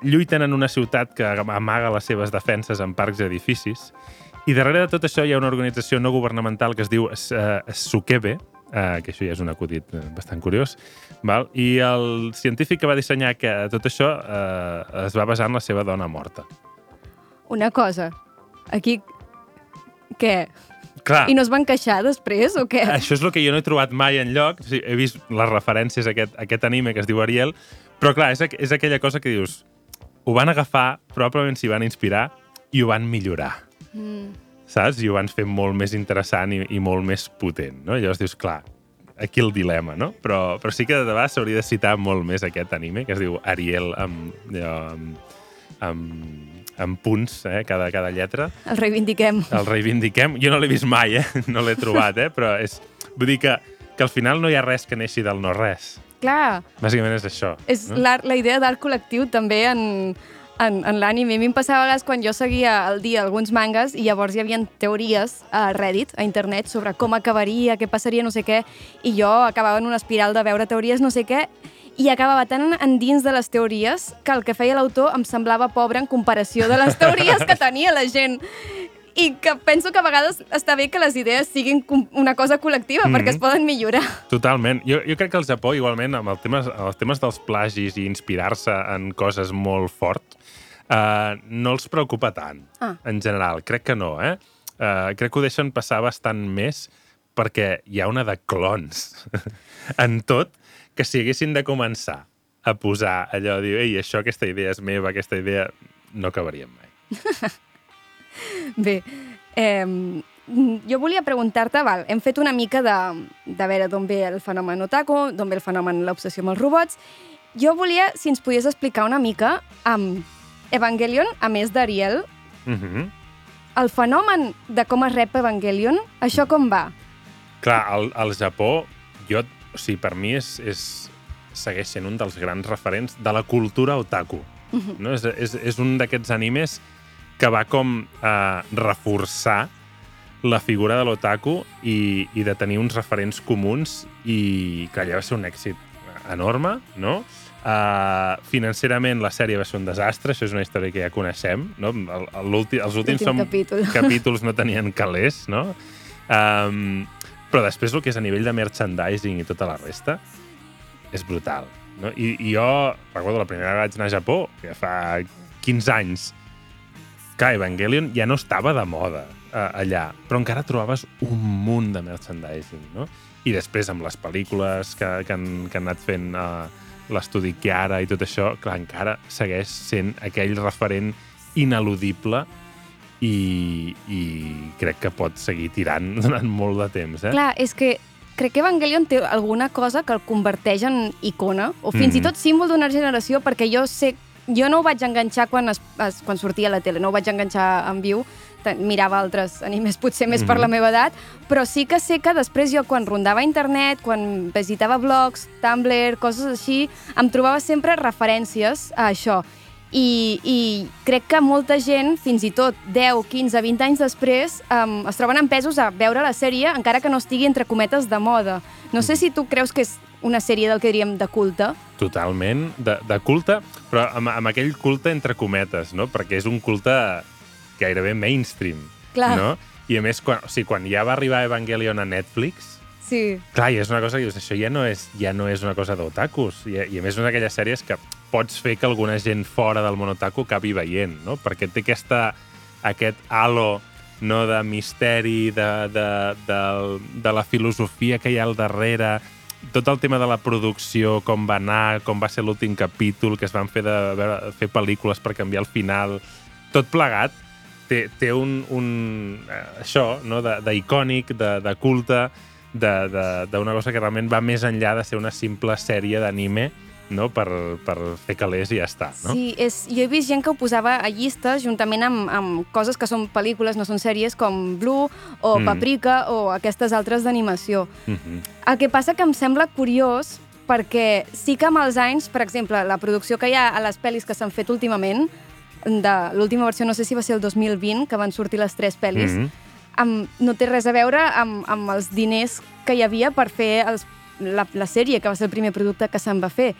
Speaker 4: lluiten en una ciutat que amaga les seves defenses en parcs i edificis, i darrere de tot això hi ha una organització no governamental que es diu uh, Sukebe, uh, que això ja és un acudit eh, bastant curiós, val? i el científic que va dissenyar que tot això uh, es va basar en la seva dona morta.
Speaker 3: Una cosa, aquí... Què?
Speaker 4: Clar,
Speaker 3: I no es van queixar després, o què?
Speaker 4: això és el que jo no he trobat mai en lloc. O sigui, he vist les referències a aquest, a aquest anime que es diu Ariel, però clar, és, és aquella cosa que dius ho van agafar, probablement s'hi van inspirar i ho van millorar.
Speaker 3: Mm.
Speaker 4: Saps? I ho van fer molt més interessant i, i molt més potent, no? Llavors dius, clar, aquí el dilema, no? Però, però sí que de vegades s'hauria de citar molt més aquest anime, que es diu Ariel amb, allò, amb, amb, amb punts, eh? Cada, cada lletra
Speaker 3: El reivindiquem.
Speaker 4: el reivindiquem. Jo no l'he vist mai, eh? No l'he trobat, eh? Però és... Vull dir que, que al final no hi ha res que neixi del no-res.
Speaker 3: Clar,
Speaker 4: Bàsicament és això.
Speaker 3: és
Speaker 4: no?
Speaker 3: l'art- la idea d'art col·lectiu també en, en, en l'anime. A mi em passava a quan jo seguia al dia alguns mangas i llavors hi havia teories a Reddit, a internet, sobre com acabaria, què passaria, no sé què, i jo acabava en una espiral de veure teories, no sé què, i acabava tan endins de les teories que el que feia l'autor em semblava pobre en comparació de les teories que tenia la gent. I que penso que a vegades està bé que les idees siguin una cosa col·lectiva, mm -hmm. perquè es poden millorar.
Speaker 4: Totalment. Jo, jo crec que el Japó, igualment, amb el temes, els temes dels plagis i inspirar-se en coses molt fort, eh, no els preocupa tant,
Speaker 3: Ah.
Speaker 4: en general. Crec que no, eh? eh? Crec que ho deixen passar bastant més perquè hi ha una de clons en tot que si haguessin de començar a posar allò, dir, ei, això, aquesta idea és meva, aquesta idea... No acabaríem mai.
Speaker 3: Bé, eh, jo volia preguntar-te, val, hem fet una mica de, de veure d'on ve el fenomen otaku, d'on ve el fenomen l'obsessió amb els robots. Jo volia, si ens podies explicar una mica, amb Evangelion, a més d'Ariel,
Speaker 4: Mm -hmm.
Speaker 3: el fenomen de com es rep Evangelion, això com va?
Speaker 4: Clar, al, al Japó, jo, o sigui, per mi és, és, segueix sent un dels grans referents de la cultura otaku. No? És, és, és un d'aquests animes que va com a reforçar la figura de l'otaku i, i de tenir uns referents comuns i que allà va ser un èxit enorme, no? Uh, financerament la sèrie va ser un desastre, això és una història que ja coneixem, no? L'últim- els últims som,
Speaker 3: capítol.
Speaker 4: capítols no tenien calés, no? Um, però després el que és a nivell de merchandising i tota la resta és brutal. No? I, I jo recordo la primera vegada que vaig anar a Japó, que ja fa 15 anys, que Evangelion ja no estava de moda eh, allà, però encara trobaves un munt de merchandising, no? I després amb les pel·lícules que, que, han, que han anat fent eh, l'estudi Chiara i tot això, clar, encara segueix sent aquell referent ineludible i, i crec que pot seguir tirant durant molt de temps, eh?
Speaker 3: Clar, és que crec que Evangelion té alguna cosa que el converteix en icona, o fins
Speaker 4: Mhm.
Speaker 3: i tot símbol d'una generació, perquè jo sé... Jo no ho vaig enganxar quan, es, es, quan sortia a la tele, no ho vaig enganxar en viu, mirava altres animes potser més per
Speaker 4: Mhm.
Speaker 3: la meva edat, però sí que sé que després jo quan rondava internet, quan visitava blogs, Tumblr, coses així, em trobava sempre referències a això. I, I crec que molta gent, fins i tot 10, 15, 20 anys després, um, es troben empesos a veure la sèrie, encara que no estigui entre cometes de moda. No sé si tu creus que és una sèrie del que diríem de culte.
Speaker 4: Totalment, de, de culte, però amb, amb aquell culte entre cometes, no? Perquè és un culte gairebé mainstream,
Speaker 3: Clar.
Speaker 4: no? I a més, quan, o sigui, quan ja va arribar Evangelion a Netflix,
Speaker 3: Sí.
Speaker 4: clar, i és una cosa que dius, això ja no és, ja no és una cosa d'otakus, i, i a més és una d'aquelles sèries que pots fer que alguna gent fora del món otaku acabi veient, no? Perquè té aquesta, aquest halo no, de misteri, de, de, de, de la filosofia que hi ha al darrere, tot el tema de la producció, com va anar, com va ser l'últim capítol, que es van fer de, veure, fer pel·lícules per canviar el final, tot plegat té, té un, un eh, això, no? de- d'icònic, de, de culte, de- de- d'una cosa que realment va més enllà de ser una simple sèrie d'anime no? per, per fer calés i ja està. No?
Speaker 3: Sí, és, jo he vist gent que ho posava a llistes juntament amb, amb coses que són pel·lícules, no són sèries, com Blue o
Speaker 4: Mm.
Speaker 3: Paprika o aquestes altres d'animació.
Speaker 4: Mhm.
Speaker 3: El que passa que em sembla curiós perquè sí que amb els anys, per exemple, la producció que hi ha a les pel·lis que s'han fet últimament, de l'última versió, no sé si va ser el 2020, que van sortir les tres pel·lis,
Speaker 4: Mhm.
Speaker 3: amb, no té res a veure amb, amb els diners que hi havia per fer els, la, la sèrie, que va ser el primer producte que se'n va fer.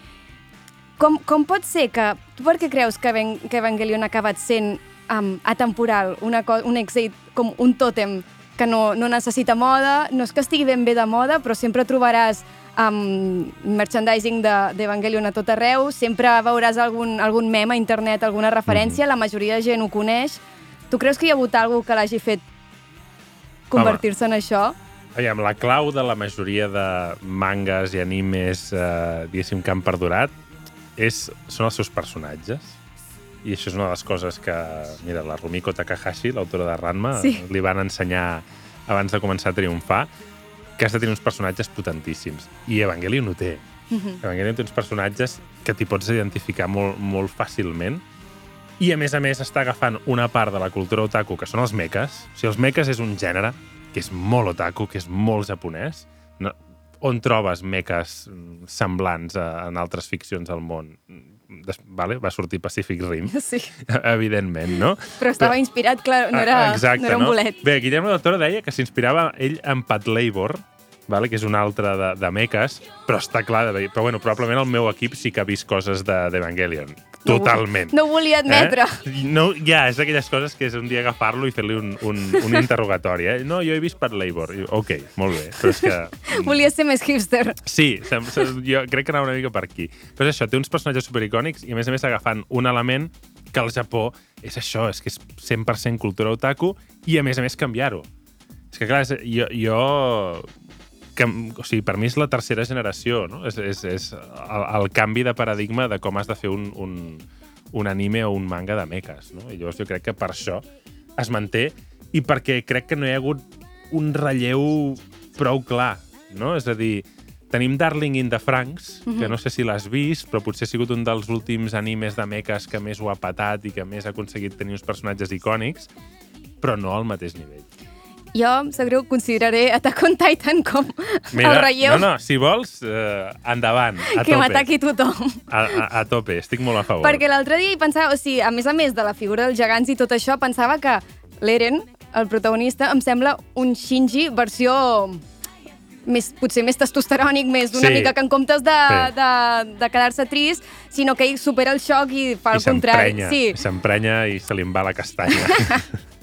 Speaker 3: Com, com pot ser que... Tu per què creus que, Ven, que Evangelion ha acabat sent um, atemporal, una co un èxit com un tòtem que no, no necessita moda, no és que estigui ben bé de moda, però sempre trobaràs um, merchandising de- d'Evangelion a tot arreu, sempre veuràs algun, algun meme a internet, alguna referència, la majoria de gent ho coneix. Tu creus que hi ha hagut alguna que l'hagi fet convertir-se en això?
Speaker 4: Aviam, la clau de la majoria de mangas i animes, eh, diguéssim, que han perdurat, és, són els seus personatges. I això és una de les coses que, mira, la Rumiko Takahashi, l'autora de Ranma,
Speaker 3: Sí.
Speaker 4: li van ensenyar abans de començar a triomfar, que has de tenir uns personatges potentíssims. I Evangelion ho té. Evangelion té uns personatges que t'hi pots identificar molt, molt fàcilment i, a més a més, està agafant una part de la cultura otaku, que són els mechas. O sigui, els mechas és un gènere que és molt otaku, que és molt japonès. No, on trobes mechas mm, semblants a, en altres ficcions al món? Des, vale? Va sortir Pacific Rim,
Speaker 3: Sí.
Speaker 4: evidentment, no?
Speaker 3: Però estava inspirat, clar, no era,
Speaker 4: Ah, Exacte,
Speaker 3: no era un bolet.
Speaker 4: Bé, Guillermo del Toro deia que s'inspirava ell en Pat Labor, vale? que és un altre de, de meques, però està clar, de, però bueno, probablement el meu equip sí que ha vist coses de- d'Evangelion.
Speaker 3: No ho-
Speaker 4: Totalment.
Speaker 3: No ho volia admetre.
Speaker 4: Eh? No, ja, és d'aquelles coses que és un dia agafar-lo i fer-li un, un, un interrogatori. Eh? No, jo he vist per Labor. Ok, molt bé. Però és que...
Speaker 3: Volia ser més hipster.
Speaker 4: Sí, sem- sem- jo crec que anava una mica per aquí. Però és això, té uns personatges supericònics i, a més a més, agafant un element que al Japó és això, és que és 100% cultura otaku i, a més a més, canviar-ho. És que, clar, és, jo, jo que, o sigui, per mi és la tercera generació, no? És, és, és el, el canvi de paradigma de com has de fer un, un, un anime o un manga de meques, no? I llavors jo crec que per això es manté i perquè crec que no hi ha hagut un relleu prou clar, no? És a dir, tenim Darling in the Franks, que no sé si l'has vist, però potser ha sigut un dels últims animes de meques que més ho ha patat i que més ha aconseguit tenir uns personatges icònics, però no al mateix nivell.
Speaker 3: Jo, em sap greu, consideraré Attack on Titan com el relleu
Speaker 4: no, no, si vols, eh, endavant, a
Speaker 3: que
Speaker 4: tope.
Speaker 3: m'ataqui tothom.
Speaker 4: A, a, a tope, estic molt a favor.
Speaker 3: Perquè l'altre dia hi pensava, o sigui, a més a més de la figura dels gegants i tot això, pensava que l'Eren, el protagonista, em sembla un Shinji versió més, potser més testosterònic, més una
Speaker 4: Sí.
Speaker 3: mica que en comptes de,
Speaker 4: Sí.
Speaker 3: de, de quedar-se trist, sinó que ell supera el xoc i fa
Speaker 4: I
Speaker 3: el contrari.
Speaker 4: s'emprenya,
Speaker 3: Sí,
Speaker 4: s'emprenya i se li va la castanya.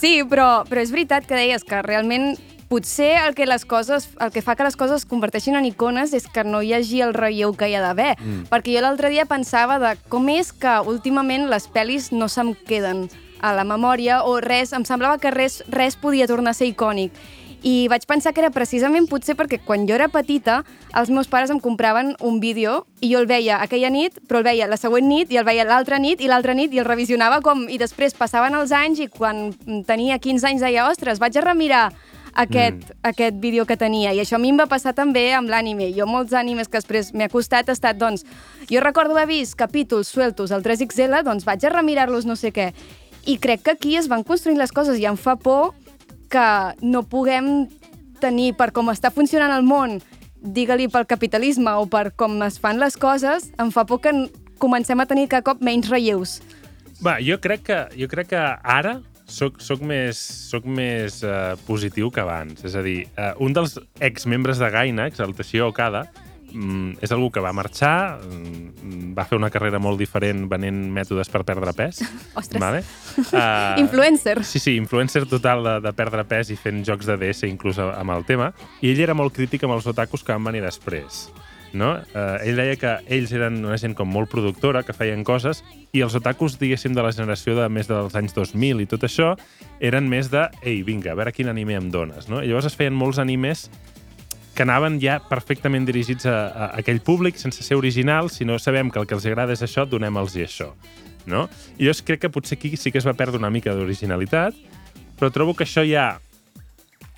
Speaker 3: sí però, però és veritat que deies que realment potser el que, les coses, el que fa que les coses es converteixin en icones és que no hi hagi el relleu que hi ha d'haver. Mm. Perquè jo l'altre dia pensava de com és que últimament les pel·lis no se'm queden a la memòria o res, em semblava que res, res podia tornar a ser icònic. I vaig pensar que era precisament potser perquè quan jo era petita els meus pares em compraven un vídeo i jo el veia aquella nit, però el veia la següent nit i el veia l'altra nit i l'altra nit i el revisionava com... I després passaven els anys i quan tenia 15 anys deia, ostres, vaig a remirar aquest, mm. aquest vídeo que tenia. I això a mi em va passar també amb l'ànime. Jo molts ànimes que després m'he acostat ha estat, doncs, jo recordo haver vist capítols sueltos al 3XL, doncs vaig a remirar-los no sé què. I crec que aquí es van construint les coses i em fa por que no puguem tenir, per com està funcionant el món, digue-li pel capitalisme o per com es fan les coses, em fa por que comencem a tenir cada cop menys relleus.
Speaker 4: Va, jo crec que, jo crec que ara soc, soc més, soc més uh, positiu que abans. És a dir, uh, un dels exmembres de Gainax, el Teixidor Okada, és algú que va marxar, mm, va fer una carrera molt diferent venent mètodes per perdre pes.
Speaker 3: Ostres.
Speaker 4: Vale? Uh,
Speaker 3: Influencer.
Speaker 4: Sí, sí, influencer total de, de perdre pes i fent jocs de DS inclús amb el tema. I ell era molt crític amb els otakus que van venir després. No? Uh, ell deia que ells eren una gent com molt productora, que feien coses, i els otakus, diguéssim, de la generació de més dels anys 2000 i tot això, eren més de, ei, vinga, a veure quin anime em dones. No? I llavors es feien molts animes que anaven ja perfectament dirigits a, a aquell públic, sense ser originals, si no sabem que el que els agrada és això, donem-los això. No? I jo crec que potser aquí sí que es va perdre una mica d'originalitat, però trobo que això ja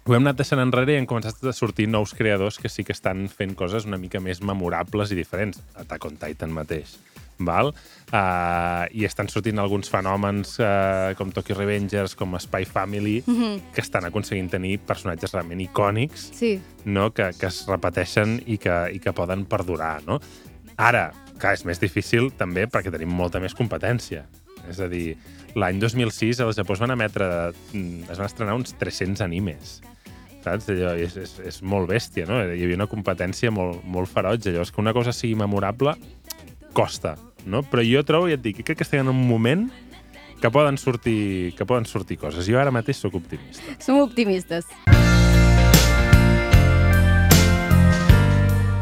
Speaker 4: ho hem anat deixant enrere i han començat a sortir nous creadors que sí que estan fent coses una mica més memorables i diferents. Attack on Titan mateix. Val? Uh, I estan sortint alguns fenòmens uh, com Tokyo Revengers, com Spy Family, mm -hmm. que estan aconseguint tenir personatges realment icònics
Speaker 3: Sí.
Speaker 4: no? que, que es repeteixen i que, i que poden perdurar. No? Ara, clar, és més difícil també perquè tenim molta més competència. És a dir, l'any 2006 al Japó es van emetre, mm, es van estrenar uns 300 animes. Saps? Allò és, és, és molt bèstia, no? Hi havia una competència molt, molt ferotge. Llavors, que una cosa sigui memorable costa, no? Però jo trobo, ja et dic, crec que estem en un moment que poden sortir, que poden sortir coses. Jo ara mateix sóc optimista.
Speaker 3: Som optimistes.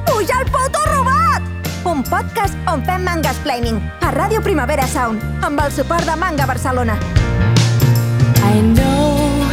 Speaker 2: Puja el puto robot! Un podcast on fem mangasplaining a Ràdio Primavera Sound amb el suport de Manga Barcelona.
Speaker 5: I know,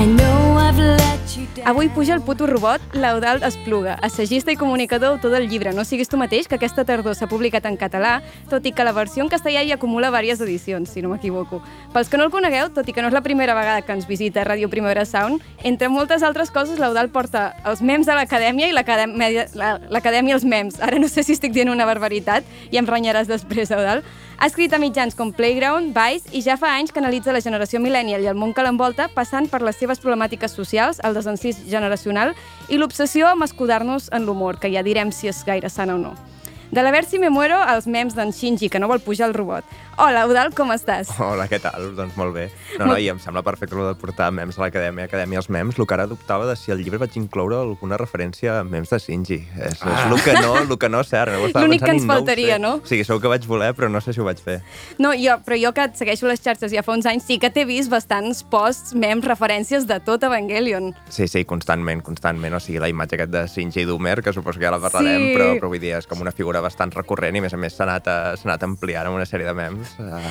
Speaker 5: I know I've let.
Speaker 3: Avui puja el puto robot Laudal Espluga, assagista i comunicador autor del llibre No siguis tu mateix, que aquesta tardor s'ha publicat en català, tot i que la versió en castellà hi acumula diverses edicions, si no m'equivoco. Pels que no el conegueu, tot i que no és la primera vegada que ens visita a Ràdio Primavera Sound, entre moltes altres coses, l'Eudal porta els mems de l'acadèmia i l'acadèmia la- l'acadèmia els mems. Ara no sé si estic dient una barbaritat i em renyaràs després, Eudal. Ha escrit a mitjans com Playground, Vice i ja fa anys que analitza la generació millennial i el món que l'envolta, passant per les seves problemàtiques socials, el desencís generacional i l'obsessió amb escudar-nos en l'humor, que ja direm si és gaire sana o no. De la Versi Me Muero als memes d'en Shinji, que no vol pujar al robot. Hola, Eudal, com estàs?
Speaker 6: Hola, què tal? Doncs molt bé. No, no, i em sembla perfecte el de portar memes a l'acadèmia. Acadèmia els memes, el que ara dubtava de si al llibre vaig incloure alguna referència a memes de Shinji. És, ah. és el que no, el que no sé ara. No
Speaker 3: L'únic que ens
Speaker 6: no
Speaker 3: faltaria,
Speaker 6: sé.
Speaker 3: no?
Speaker 6: O sigui, segur que vaig voler, però no sé si ho vaig fer.
Speaker 3: No, jo, però jo que et segueixo les xarxes ja fa uns anys, sí que t'he vist bastants posts, memes, referències de tot Evangelion.
Speaker 6: Sí, sí, constantment, constantment. O sigui, la imatge aquest de Shinji Doomer, que suposo que ja la parlarem,
Speaker 3: Sí.
Speaker 6: però, però vull dir, és com una figura bastant recurrent i, a més a més, s'ha anat, a- s'ha anat ampliant amb una sèrie de memes. Uh,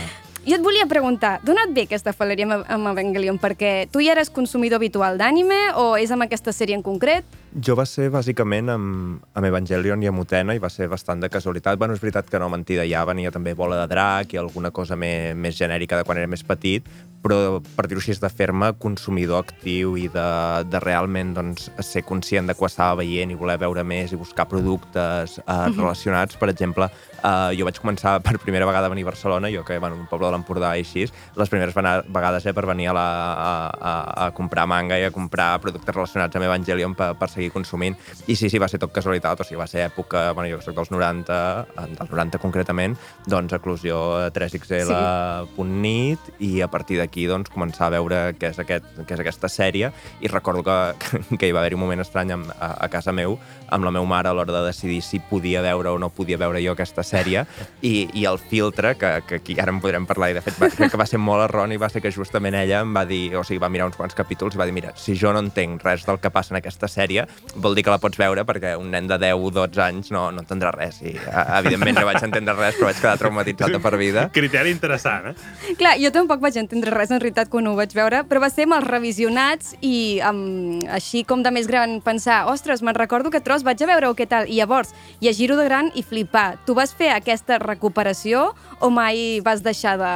Speaker 3: Jo et volia preguntar, d'on et ve aquesta faleria amb, amb Evangelion? Perquè tu ja eres consumidor habitual d'anime o és amb aquesta sèrie en concret?
Speaker 6: Jo va ser bàsicament amb, amb Evangelion i amb Utena i va ser bastant de casualitat. Bueno, és veritat que no mentida ja venia també Bola de Drac i alguna cosa més, més genèrica de quan era més petit, però per dir-ho així és de fer-me consumidor actiu i de, de realment doncs, ser conscient de què estava veient i voler veure més i buscar productes eh, relacionats. Per exemple, eh, jo vaig començar per primera vegada a venir a Barcelona, jo que, bueno, un poble de l'Empordà i així, les primeres vegades eh, per venir a, la, a, a, a comprar manga i a comprar productes relacionats amb Evangelion per, per seguir consumint. I sí, sí, va ser tot casualitat, o sigui, va ser època, bueno, jo soc dels 90, eh, del 90 concretament, doncs eclusió 3XL sí. punt nit, i a partir d'aquí doncs, començar a veure què és, aquest, què és aquesta sèrie, i recordo que, que hi va haver-hi un moment estrany a, a casa meu, amb la meva mare a l'hora de decidir si podia veure o no podia veure jo aquesta sèrie, i, i el filtre, que, que aquí ara en podrem parlar, i de fet va, crec que va ser molt erroni, va ser que justament ella em va dir, o sigui, va mirar uns quants capítols i va dir, mira, si jo no entenc res del que passa en aquesta sèrie, vol dir que la pots veure perquè un nen de 10 o 12 anys no, no entendrà res. I, eh, evidentment, no vaig entendre res, però vaig quedar traumatitzat de per vida.
Speaker 4: Criteri interessant, eh?
Speaker 3: Clar, jo tampoc vaig entendre res en realitat quan ho vaig veure, però va ser amb els revisionats i amb, així com de més gran pensar, ostres, me'n recordo que tros, vaig a veure-ho què tal, i llavors llegir-ho de gran i flipar. Tu vas fer aquesta recuperació o mai vas deixar de,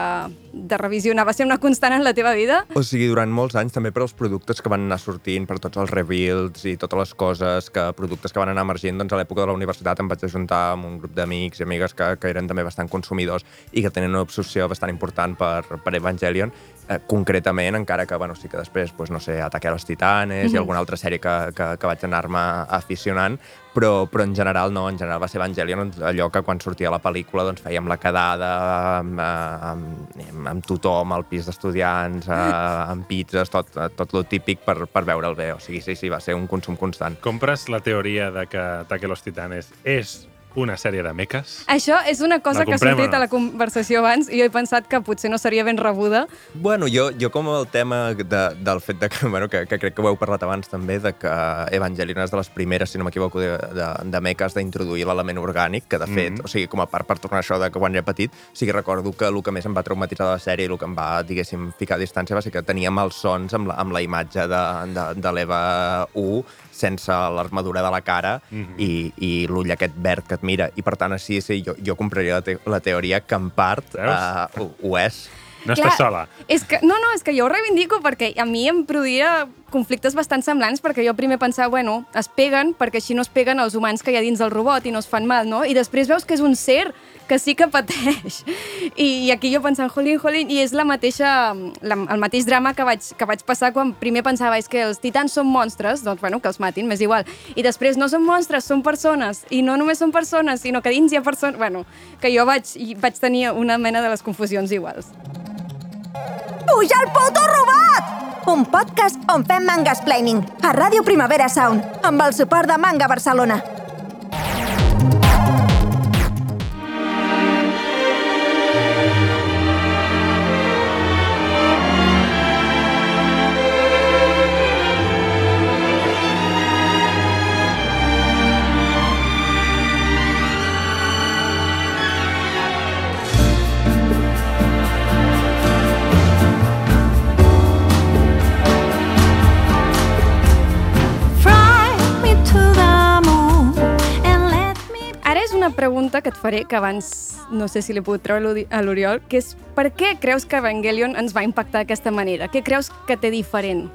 Speaker 3: de revisionar? Va ser una constant en la teva vida?
Speaker 6: O sigui, durant molts anys, també per als productes que van anar sortint, per tots els rebuilds i totes les coses, que productes que van anar emergint, doncs a l'època de la universitat em vaig ajuntar amb un grup d'amics i amigues que, que eren també bastant consumidors i que tenen una obsessió bastant important per, per Evangelion, eh, concretament, encara que, bueno, sí que després, doncs, no sé, Ataque a los Titanes mm -hmm. i alguna altra sèrie que, que, que vaig anar-me aficionant, però, però en general no, en general va ser Evangelion allò que quan sortia la pel·lícula doncs fèiem la quedada amb, amb, amb, amb tothom al pis d'estudiants, eh, amb pizzas, tot, tot lo típic per, per veure'l bé. O sigui, sí, sí, va ser un consum constant.
Speaker 4: Compres la teoria de que Ataque los Titanes és una sèrie de meques?
Speaker 3: Això és una cosa que ha
Speaker 4: o
Speaker 3: sortit
Speaker 4: no?
Speaker 3: a la conversació abans i jo he pensat que potser no seria ben rebuda.
Speaker 6: Bueno, jo, jo com el tema de, del fet de que, bueno, que, que crec que ho heu parlat abans també, de que Evangelion és de les primeres, si no m'equivoco, de, de, de meques d'introduir l'element orgànic, que de fet,
Speaker 4: Mhm.
Speaker 6: o sigui, com a part per tornar a això de que quan era petit, sí que recordo que el que més em va traumatitzar de la sèrie i el que em va, diguéssim, ficar a distància va ser que teníem els sons amb la, amb la imatge de, de, de l'Eva 1 sense l'armadura de la cara
Speaker 4: Mhm.
Speaker 6: i, i l'ull aquest verd que et mira. I per tant, així sí, jo, jo compraria la, te la teoria que en part uh, ho, ho és.
Speaker 4: No estàs sola.
Speaker 3: És que, no, no, és que jo ho reivindico perquè a mi em produïa conflictes bastant semblants perquè jo primer pensava, bueno, es peguen perquè així no es peguen els humans que hi ha dins del robot i no es fan mal, no? I després veus que és un ser que sí que pateix. I, i aquí jo pensant, jolín, jolín, i és la mateixa, la, el mateix drama que vaig, que vaig passar quan primer pensava és que els titans són monstres, doncs bueno, que els matin, m'és igual. I després no són monstres, són persones. I no només són persones, sinó que dins hi ha persones... Bueno, que jo vaig, vaig tenir una mena de les confusions iguals.
Speaker 2: Puja el puto robot! Un podcast on fem mangasplaining a Ràdio Primavera Sound amb el suport de Manga Barcelona.
Speaker 3: Faré, que abans no sé si l'he pogut treure a l'Oriol, que és per què creus que Evangelion ens va impactar d'aquesta manera? Què creus que té diferent?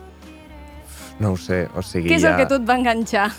Speaker 6: No ho sé, o sigui...
Speaker 3: Què és
Speaker 6: ja...
Speaker 3: el que tu et va enganxar?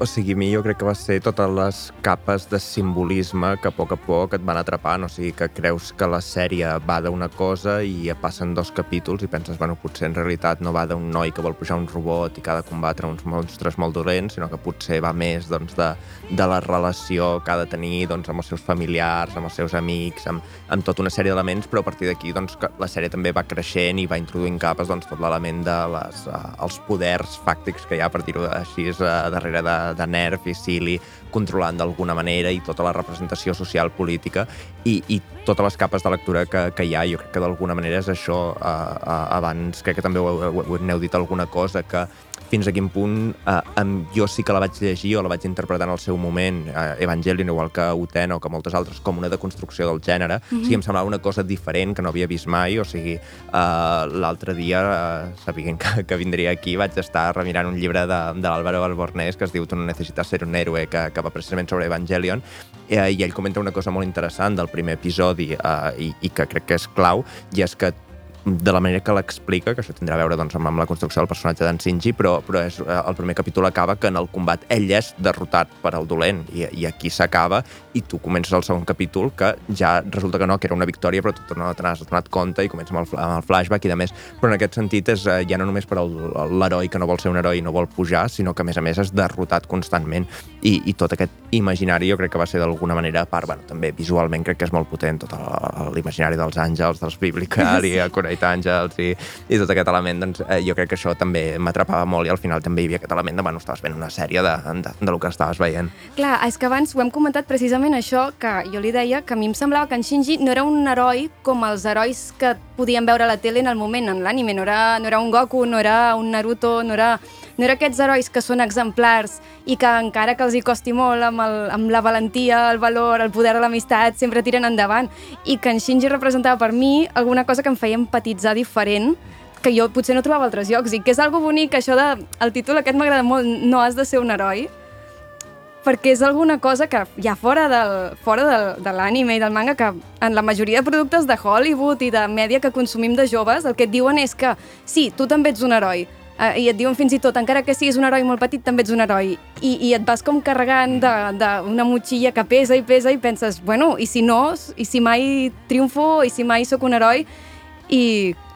Speaker 6: O sigui, a mi jo crec que va ser totes les capes de simbolisme que a poc a poc et van atrapant, o sigui, que creus que la sèrie va d'una cosa i passen dos capítols i penses, bueno, potser en realitat no va d'un noi que vol pujar un robot i que ha de combatre uns monstres molt dolents, sinó que potser va més doncs, de, de la relació que ha de tenir doncs, amb els seus familiars, amb els seus amics, amb, amb tota una sèrie d'elements, però a partir d'aquí doncs, la sèrie també va creixent i va introduint capes doncs, tot l'element de les, uh, els poders fàctics que hi ha, per dir-ho així, uh, darrere de, de Nerf i Silly controlant d'alguna manera i tota la representació social política i, i totes les capes de lectura que, que hi ha, jo crec que d'alguna manera és això, uh, uh, abans crec que també ho, ho, ho n'heu dit alguna cosa, que fins a quin punt eh, amb, jo sí que la vaig llegir o la vaig interpretar en el seu moment, eh, Evangelion, igual que Utena o que moltes altres, com una deconstrucció del gènere. Mm -hmm. O sigui, em semblava una cosa diferent que no havia vist mai. O sigui, eh, l'altre dia, eh, sabent que, que vindria aquí, vaig estar remirant un llibre de, de l'Álvaro Albornès que es diu Tu no necessitas ser un héroe, que, que va precisament sobre Evangelion, eh, i ell comenta una cosa molt interessant del primer episodi eh, i, i que crec que és clau, i és que de la manera que l'explica, que això tindrà a veure doncs, amb, la construcció del personatge d'en Shinji, però, però és, eh, el primer capítol acaba que en el combat ell és derrotat per el dolent, i, i aquí s'acaba, i tu comences el segon capítol que ja resulta que no, que era una victòria, però tu no te n'has donat compte i comença amb el, amb el flashback i de més. Però en aquest sentit és eh, ja no només per l'heroi que no vol ser un heroi i no vol pujar, sinó que a més a més és derrotat constantment. I, i tot aquest imaginari jo crec que va ser d'alguna manera, a part, bueno, també visualment crec que és molt potent, tot l'imaginari dels àngels, dels biblicari, a Night Àngels i, i tot aquest element, doncs eh, jo crec que això també m'atrapava molt i al final també hi havia aquest element de, bueno, estaves veient una sèrie de, de, de lo que estaves veient.
Speaker 3: Clar, és que abans ho hem comentat precisament això, que jo li deia que a mi em semblava que en Shinji no era un heroi com els herois que podíem veure a la tele en el moment, en l'ànime, no, era, no era un Goku, no era un Naruto, no era, no era aquests herois que són exemplars i que encara que els hi costi molt amb, el, amb la valentia, el valor, el poder de l'amistat, sempre tiren endavant. I que en Shinji representava per mi alguna cosa que em feia empatitzar diferent que jo potser no trobava altres llocs. I que és algo bonic, això de... El títol aquest m'agrada molt, no has de ser un heroi, perquè és alguna cosa que ha fora, del, fora del, de l'ànime i del manga que en la majoria de productes de Hollywood i de mèdia que consumim de joves el que et diuen és que sí, tu també ets un heroi, Uh, I et diuen fins i tot, encara que siguis un heroi molt petit, també ets un heroi. I, i et vas com carregant d'una motxilla que pesa i pesa i penses, bueno, i si no, i si mai triomfo, i si mai sóc un heroi, i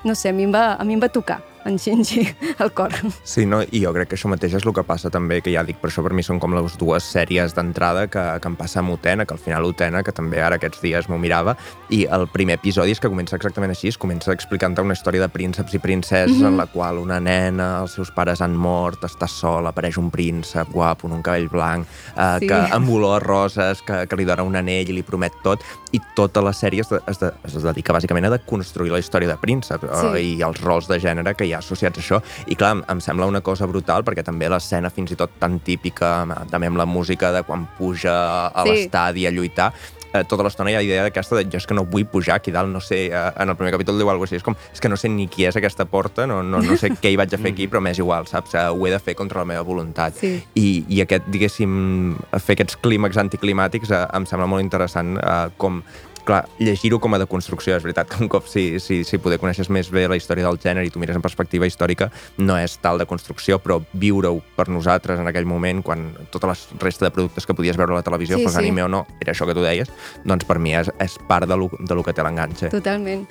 Speaker 3: no sé, a mi em va, a mi em va tocar en Shinji al cor.
Speaker 6: Sí, no? i jo crec que això mateix és el que passa també, que ja dic, per això per mi són com les dues sèries d'entrada que, que em passa amb Utena, que al final Utena, que també ara aquests dies m'ho mirava, i el primer episodi és que comença exactament així, es comença explicant una història de prínceps i princeses mm -hmm. en la qual una nena, els seus pares han mort, està sola, apareix un príncep guapo, un cabell blanc, eh, sí. que amb olor a roses, que, que li dona un anell i li promet tot, i tota la sèrie es, de, es, de, es dedica bàsicament a de construir la història de príncep sí. eh, i els rols de gènere que hi ha associats a això. I clar, em sembla una cosa brutal perquè també l'escena fins i tot tan típica, també amb la música de quan puja a sí. l'estadi a lluitar, eh, tota l'estona hi ha idea d'aquesta de jo és que no vull pujar aquí dalt, no sé, eh, en el primer capítol diu alguna cosa així, és com, és que no sé ni qui és aquesta porta, no, no, no sé què hi vaig a fer aquí, però m'és igual, saps? Eh, ho he de fer contra la meva voluntat.
Speaker 3: Sí.
Speaker 6: I, I aquest, diguéssim, fer aquests clímax anticlimàtics eh, em sembla molt interessant eh, com clar, llegir-ho com a deconstrucció, és veritat que un cop si, si, si poder coneixes més bé la història del gènere i tu mires en perspectiva històrica, no és tal de construcció, però viure-ho per nosaltres en aquell moment, quan tota la resta de productes que podies veure a la televisió, sí, fos sí. anime o no, era això que tu deies, doncs per mi és, és part de lo, de lo que té l'enganxe.
Speaker 3: Totalment.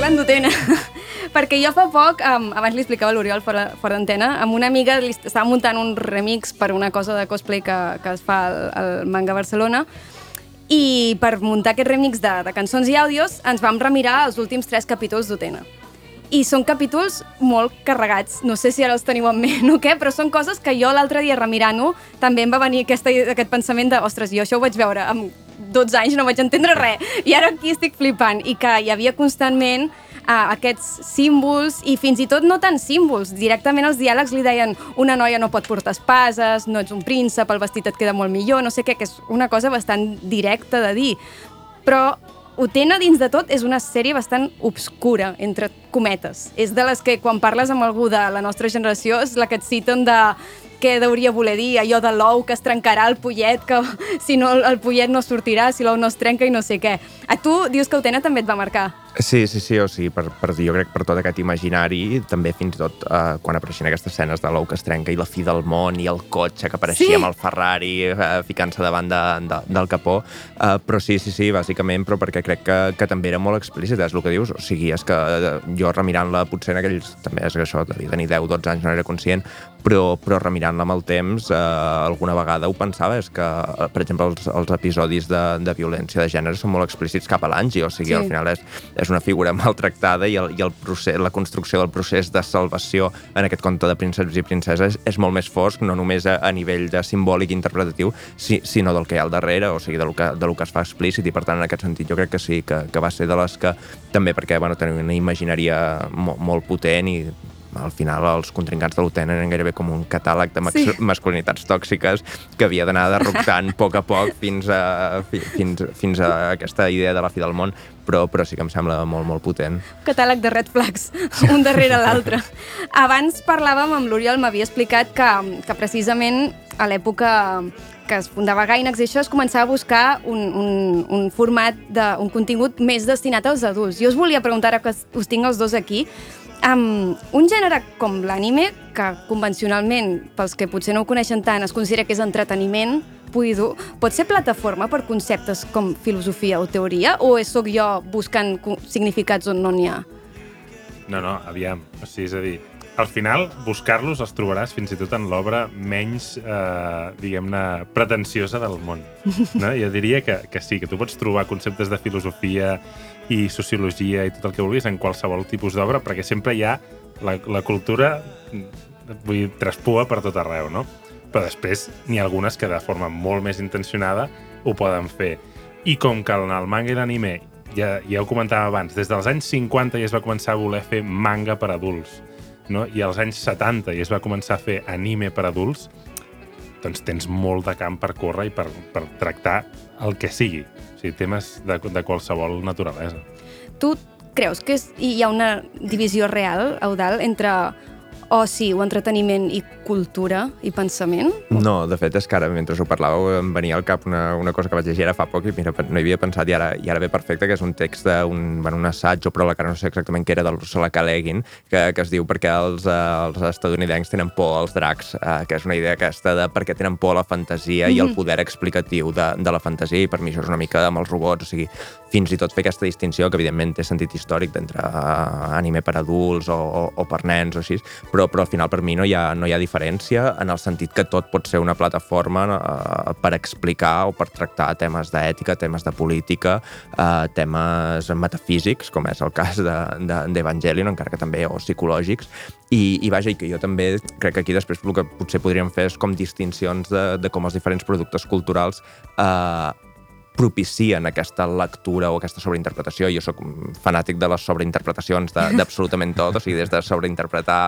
Speaker 3: Parlant d'Utena, perquè jo fa poc, um, abans li explicava a l'Oriol fora, fora d'antena, amb una amiga li estava muntant un remix per una cosa de cosplay que, que es fa al, al Manga Barcelona, i per muntar aquest remix de, de cançons i àudios ens vam remirar els últims tres capítols d'Utena. I són capítols molt carregats. No sé si ara els teniu en ment o què, però són coses que jo l'altre dia remirant-ho també em va venir aquesta, aquest pensament de ostres, jo això ho vaig veure amb 12 anys, no vaig entendre res. I ara aquí estic flipant. I que hi havia constantment uh, aquests símbols i fins i tot no tan símbols. Directament els diàlegs li deien una noia no pot portar espases, no ets un príncep, el vestit et queda molt millor, no sé què, que és una cosa bastant directa de dir. Però Utena, dins de tot, és una sèrie bastant obscura, entre cometes. És de les que, quan parles amb algú de la nostra generació, és la que et citen de què hauria voler dir, allò de l'ou que es trencarà el pollet, que si no el pollet no sortirà, si l'ou no es trenca i no sé què. A tu dius que Utena també et va marcar.
Speaker 6: Sí, sí, sí, o sigui, per, per, jo crec per tot aquest imaginari, també fins i tot eh, quan apareixien aquestes escenes de l'ou que es trenca i la fi del món i el cotxe que apareixia
Speaker 3: Sí.
Speaker 6: amb el Ferrari eh, ficant-se davant de, de, del capó, eh, però sí, sí, sí, bàsicament, però perquè crec que, que també era molt explícit, és el que dius, o sigui, és que eh, jo remirant-la potser en aquells, també és que això, devia tenir 10, 12 anys, no era conscient, però, però remirant-la amb el temps, eh, alguna vegada ho pensava, és que, eh, per exemple, els, els episodis de, de violència de gènere són molt explícits cap a l'Angie, o sigui,
Speaker 3: Sí.
Speaker 6: al final és, és una figura maltractada i, el, i el procés, la construcció del procés de salvació en aquest conte de prínceps i princeses és molt més fosc, no només a, a nivell de simbòlic i interpretatiu, si, sinó del que hi ha al darrere, o sigui, del que, del que es fa explícit, i per tant, en aquest sentit, jo crec que sí, que, que va ser de les que, també perquè, bueno, tenen una imagineria molt, molt potent i al final els contrincants de l'UTN eren gairebé com un catàleg de
Speaker 3: Sí.
Speaker 6: masculinitats tòxiques que havia d'anar derroctant a poc a poc fins a, fi, fins, fins a aquesta idea de la fi del món, però, però sí que em sembla molt, molt potent.
Speaker 3: catàleg de red flags, un darrere l'altre. Abans parlàvem amb l'Oriol, m'havia explicat que, que precisament a l'època que es fundava Gainax i això es començava a buscar un, un, un format, de, un contingut més destinat als adults. Jo us volia preguntar, ara que us tinc els dos aquí, um, un gènere com l'anime, que convencionalment, pels que potser no ho coneixen tant, es considera que és entreteniment, dur, pot ser plataforma per conceptes com filosofia o teoria, o és sóc jo buscant significats on no n'hi ha?
Speaker 4: No, no, aviam. O sigui, és a dir, al final, buscar-los els trobaràs fins i tot en l'obra menys, eh, diguem-ne, pretensiosa del món. No? Jo diria que, que sí, que tu pots trobar conceptes de filosofia i sociologia i tot el que vulguis en qualsevol tipus d'obra, perquè sempre hi ha la, la cultura, vull dir, traspua per tot arreu, no? Però després n'hi ha algunes que de forma molt més intencionada ho poden fer. I com que en el manga i l'anime, ja, ja ho comentàvem abans, des dels anys 50 ja es va començar a voler fer manga per adults, no? i als anys 70 ja es va començar a fer anime per adults, doncs tens molt de camp per córrer i per, per tractar el que sigui. Sigui, temes de, de qualsevol naturalesa.
Speaker 3: Tu creus que és, hi ha una divisió real, Eudal, entre oci o entreteniment i cultura i pensament?
Speaker 6: No, de fet, és que ara, mentre ho parlàveu, em venia al cap una, una cosa que vaig llegir ara fa poc i mira, no hi havia pensat i ara, i ara ve perfecte, que és un text d'un bueno, un assaig o pròleg, ara no sé exactament què era, del Ursula K. Le Guin, que, que es diu perquè els, eh, els estadounidencs tenen por als dracs, eh, que és una idea aquesta de per què tenen por a la fantasia mm -hmm. i el poder explicatiu de, de la fantasia, i per mi això és una mica amb els robots, o sigui, fins i tot fer aquesta distinció, que evidentment té sentit històric d'entre uh, anime per adults o, o, o per nens o així, però, però al final per mi no hi, ha, no hi ha diferència en el sentit que tot pot ser una plataforma uh, per explicar o per tractar temes d'ètica, temes de política, uh, temes metafísics, com és el cas d'Evangelion, de, d'Evangelion, encara que també, o psicològics, i, i vaja, i que jo també crec que aquí després el que potser podríem fer és com distincions de, de com els diferents productes culturals eh, propicien aquesta lectura o aquesta sobreinterpretació. Jo sóc fanàtic de les sobreinterpretacions de- d'absolutament tot, o sigui, des de sobreinterpretar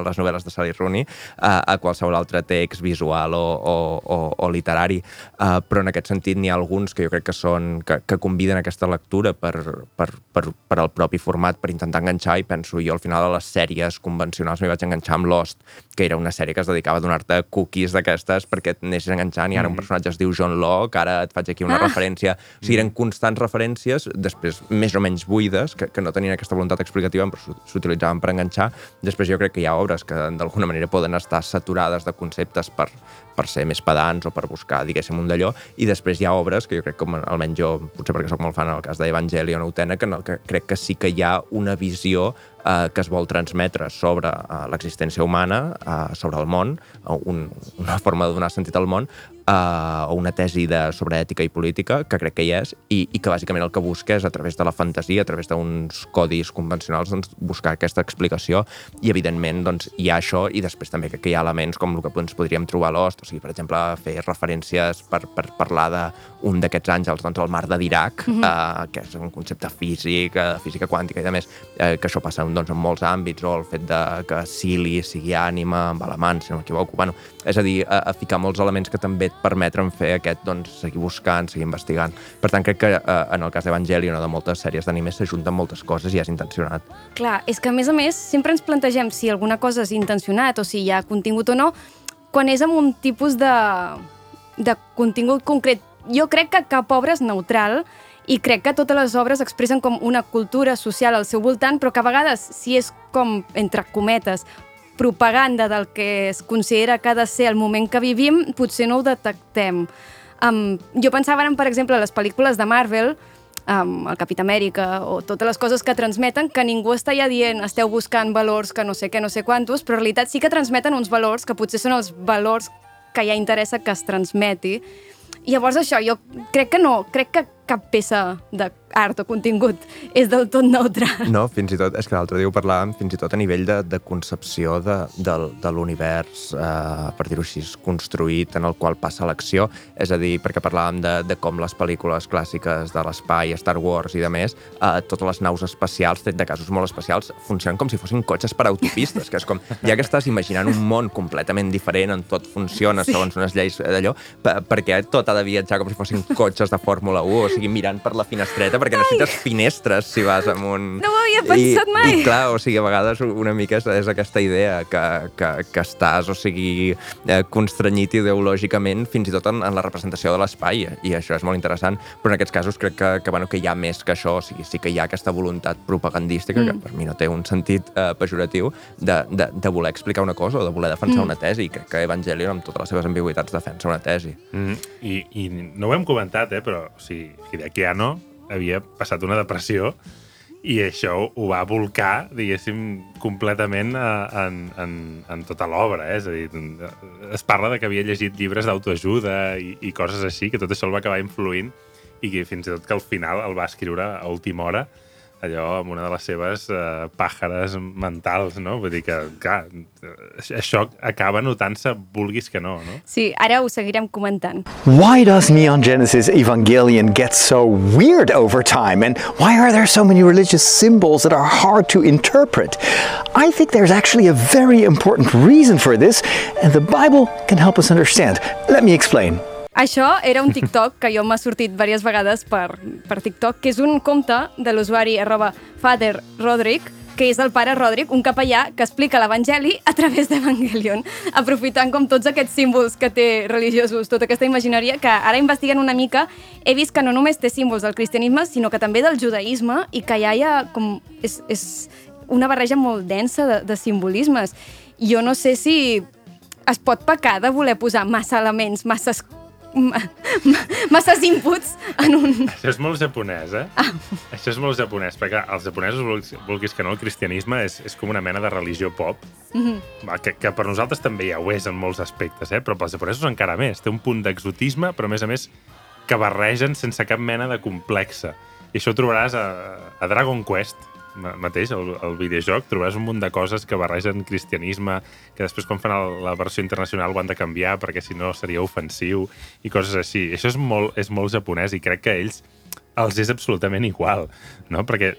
Speaker 6: eh, les novel·les de Sally Rooney a, a qualsevol altre text visual o, o, o, o literari. Uh, però en aquest sentit n'hi ha alguns que jo crec que són que, que conviden aquesta lectura per, per, per, per al propi format, per intentar enganxar, i penso jo al final a les sèries convencionals m'hi vaig enganxar amb Lost, que era una sèrie que es dedicava a donar-te cookies d'aquestes perquè et anessis enganxant i ara un personatge es diu John Locke, ara et faig aquí una
Speaker 3: Ah.
Speaker 6: referència. O sigui, eren constants referències, després més o menys buides, que, que no tenien aquesta voluntat explicativa, però s'u- s'utilitzaven per enganxar. Després jo crec que hi ha obres que d'alguna manera poden estar saturades de conceptes per, per ser més pedants o per buscar, diguéssim, un d'allò, i després hi ha obres que jo crec que, almenys jo, potser perquè sóc molt fan en el cas d'Evangelion o Utena, que, que crec que sí que hi ha una visió eh, que es vol transmetre sobre eh, l'existència humana, eh, sobre el món, eh, un, una forma de donar sentit al món, eh, una tesi de, sobre ètica i política, que crec que hi és, i, i que bàsicament el que busca és, a través de la fantasia, a través d'uns codis convencionals, doncs, buscar aquesta explicació, i evidentment doncs, hi ha això, i després també crec que hi ha elements com el que ens podríem trobar a Lost, o sigui, per exemple, fer referències per, per parlar d'un d'aquests àngels, doncs el mar de Dirac, mm -hmm. eh, que és un concepte físic, eh, física quàntica i a més, eh, que això passa doncs, en molts àmbits, o el fet de que Silly sigui ànima, amb alemany, si no m'equivoco. Bueno, és a dir, a, a ficar molts elements que també et permetren fer aquest, doncs, seguir buscant, seguir investigant. Per tant, crec que eh, en el cas d'Evangelion o de moltes sèries d'anime s'ajunten moltes coses i és intencionat.
Speaker 3: Clar, és que a més a més sempre ens plantegem si alguna cosa és intencionat o si hi ha contingut o no quan és amb un tipus de, de contingut concret. Jo crec que cap obra és neutral i crec que totes les obres expressen com una cultura social al seu voltant, però que a vegades, si és com, entre cometes, propaganda del que es considera que ha de ser el moment que vivim, potser no ho detectem. Um, jo pensava, en, per exemple, les pel·lícules de Marvel, um, el Capità Amèrica o totes les coses que transmeten, que ningú està ja dient esteu buscant valors que no sé què, no sé quantos, però en realitat sí que transmeten uns valors que potser són els valors que ja interessa que es transmeti. Llavors això, jo crec que no, crec que cap peça d'art o contingut és del tot neutral.
Speaker 6: No, fins i tot, és que l'altre dia ho parlàvem, fins i tot a nivell de, de concepció de, de, de l'univers, eh, per dir-ho així, construït en el qual passa l'acció. És a dir, perquè parlàvem de, de com les pel·lícules clàssiques de l'espai, Star Wars i de més, eh, totes les naus espacials, de casos molt especials, funcionen com si fossin cotxes per autopistes, que és com, ja que estàs imaginant un món completament diferent, on tot funciona sí. segons unes lleis d'allò, per, perquè tot ha de viatjar com si fossin cotxes de Fórmula 1, o sigui, mirant per la finestreta, perquè necessites finestres si vas amb un...
Speaker 3: No ho havia pensat
Speaker 6: I,
Speaker 3: mai.
Speaker 6: I clar, o sigui, a vegades una mica és, és aquesta idea que, que, que estàs, o sigui, eh, constrenyit ideològicament fins i tot en, en la representació de l'espai, i això és molt interessant, però en aquests casos crec que, que, bueno, que hi ha més que això, o sigui, sí que hi ha aquesta voluntat propagandística, mm. que per mi no té un sentit eh, pejoratiu, de, de, de voler explicar una cosa o de voler defensar mm. una tesi, i crec que Evangelion, amb totes les seves ambigüitats, defensa una tesi.
Speaker 4: Mm, i, I no ho hem comentat, eh, però o sigui, Hideaki Anno havia passat una depressió i això ho va volcar, diguéssim, completament eh, en, en, en tota l'obra. Eh? És a dir, es parla de que havia llegit llibres d'autoajuda i, i coses així, que tot això el va acabar influint i que fins i tot que al final el va escriure a última hora allò amb una de les seves uh, pàjares mentals, no? Vull dir que, clar, això acaba notant-se vulguis que no, no?
Speaker 3: Sí, ara ho seguirem comentant.
Speaker 7: Why does Neon Genesis Evangelion get so weird over time? And why are there so many religious symbols that are hard to interpret? I think there's actually a very important reason for this, and the Bible can help us understand. Let me explain.
Speaker 3: Això era un TikTok que jo m'ha sortit diverses vegades per, per TikTok, que és un compte de l'usuari arroba Father Roderick, que és el pare Roderick, un capellà que explica l'Evangeli a través d'Evangelion, aprofitant com tots aquests símbols que té religiosos, tota aquesta imagineria, que ara investigant una mica he vist que no només té símbols del cristianisme, sinó que també del judaïsme i que ja hi ha com... És, és una barreja molt densa de, de simbolismes. Jo no sé si es pot pecar de voler posar massa elements, masses masses inputs en un...
Speaker 4: Això és molt japonès, eh? Ah. Això és molt japonès, perquè els japonesos, vulguis que no, el cristianisme és, és com una mena de religió pop, mm -hmm. que, que per nosaltres també ja ho és en molts aspectes, eh? però pels japonesos encara més. Té un punt d'exotisme, però a més a més que barregen sense cap mena de complexa. I això ho trobaràs a, a Dragon Quest, mateix, el, el videojoc, trobaràs un munt de coses que barregen cristianisme, que després quan fan el, la versió internacional ho han de canviar perquè si no seria ofensiu i coses així. Això és molt, és molt japonès i crec que ells els és absolutament igual, no? Perquè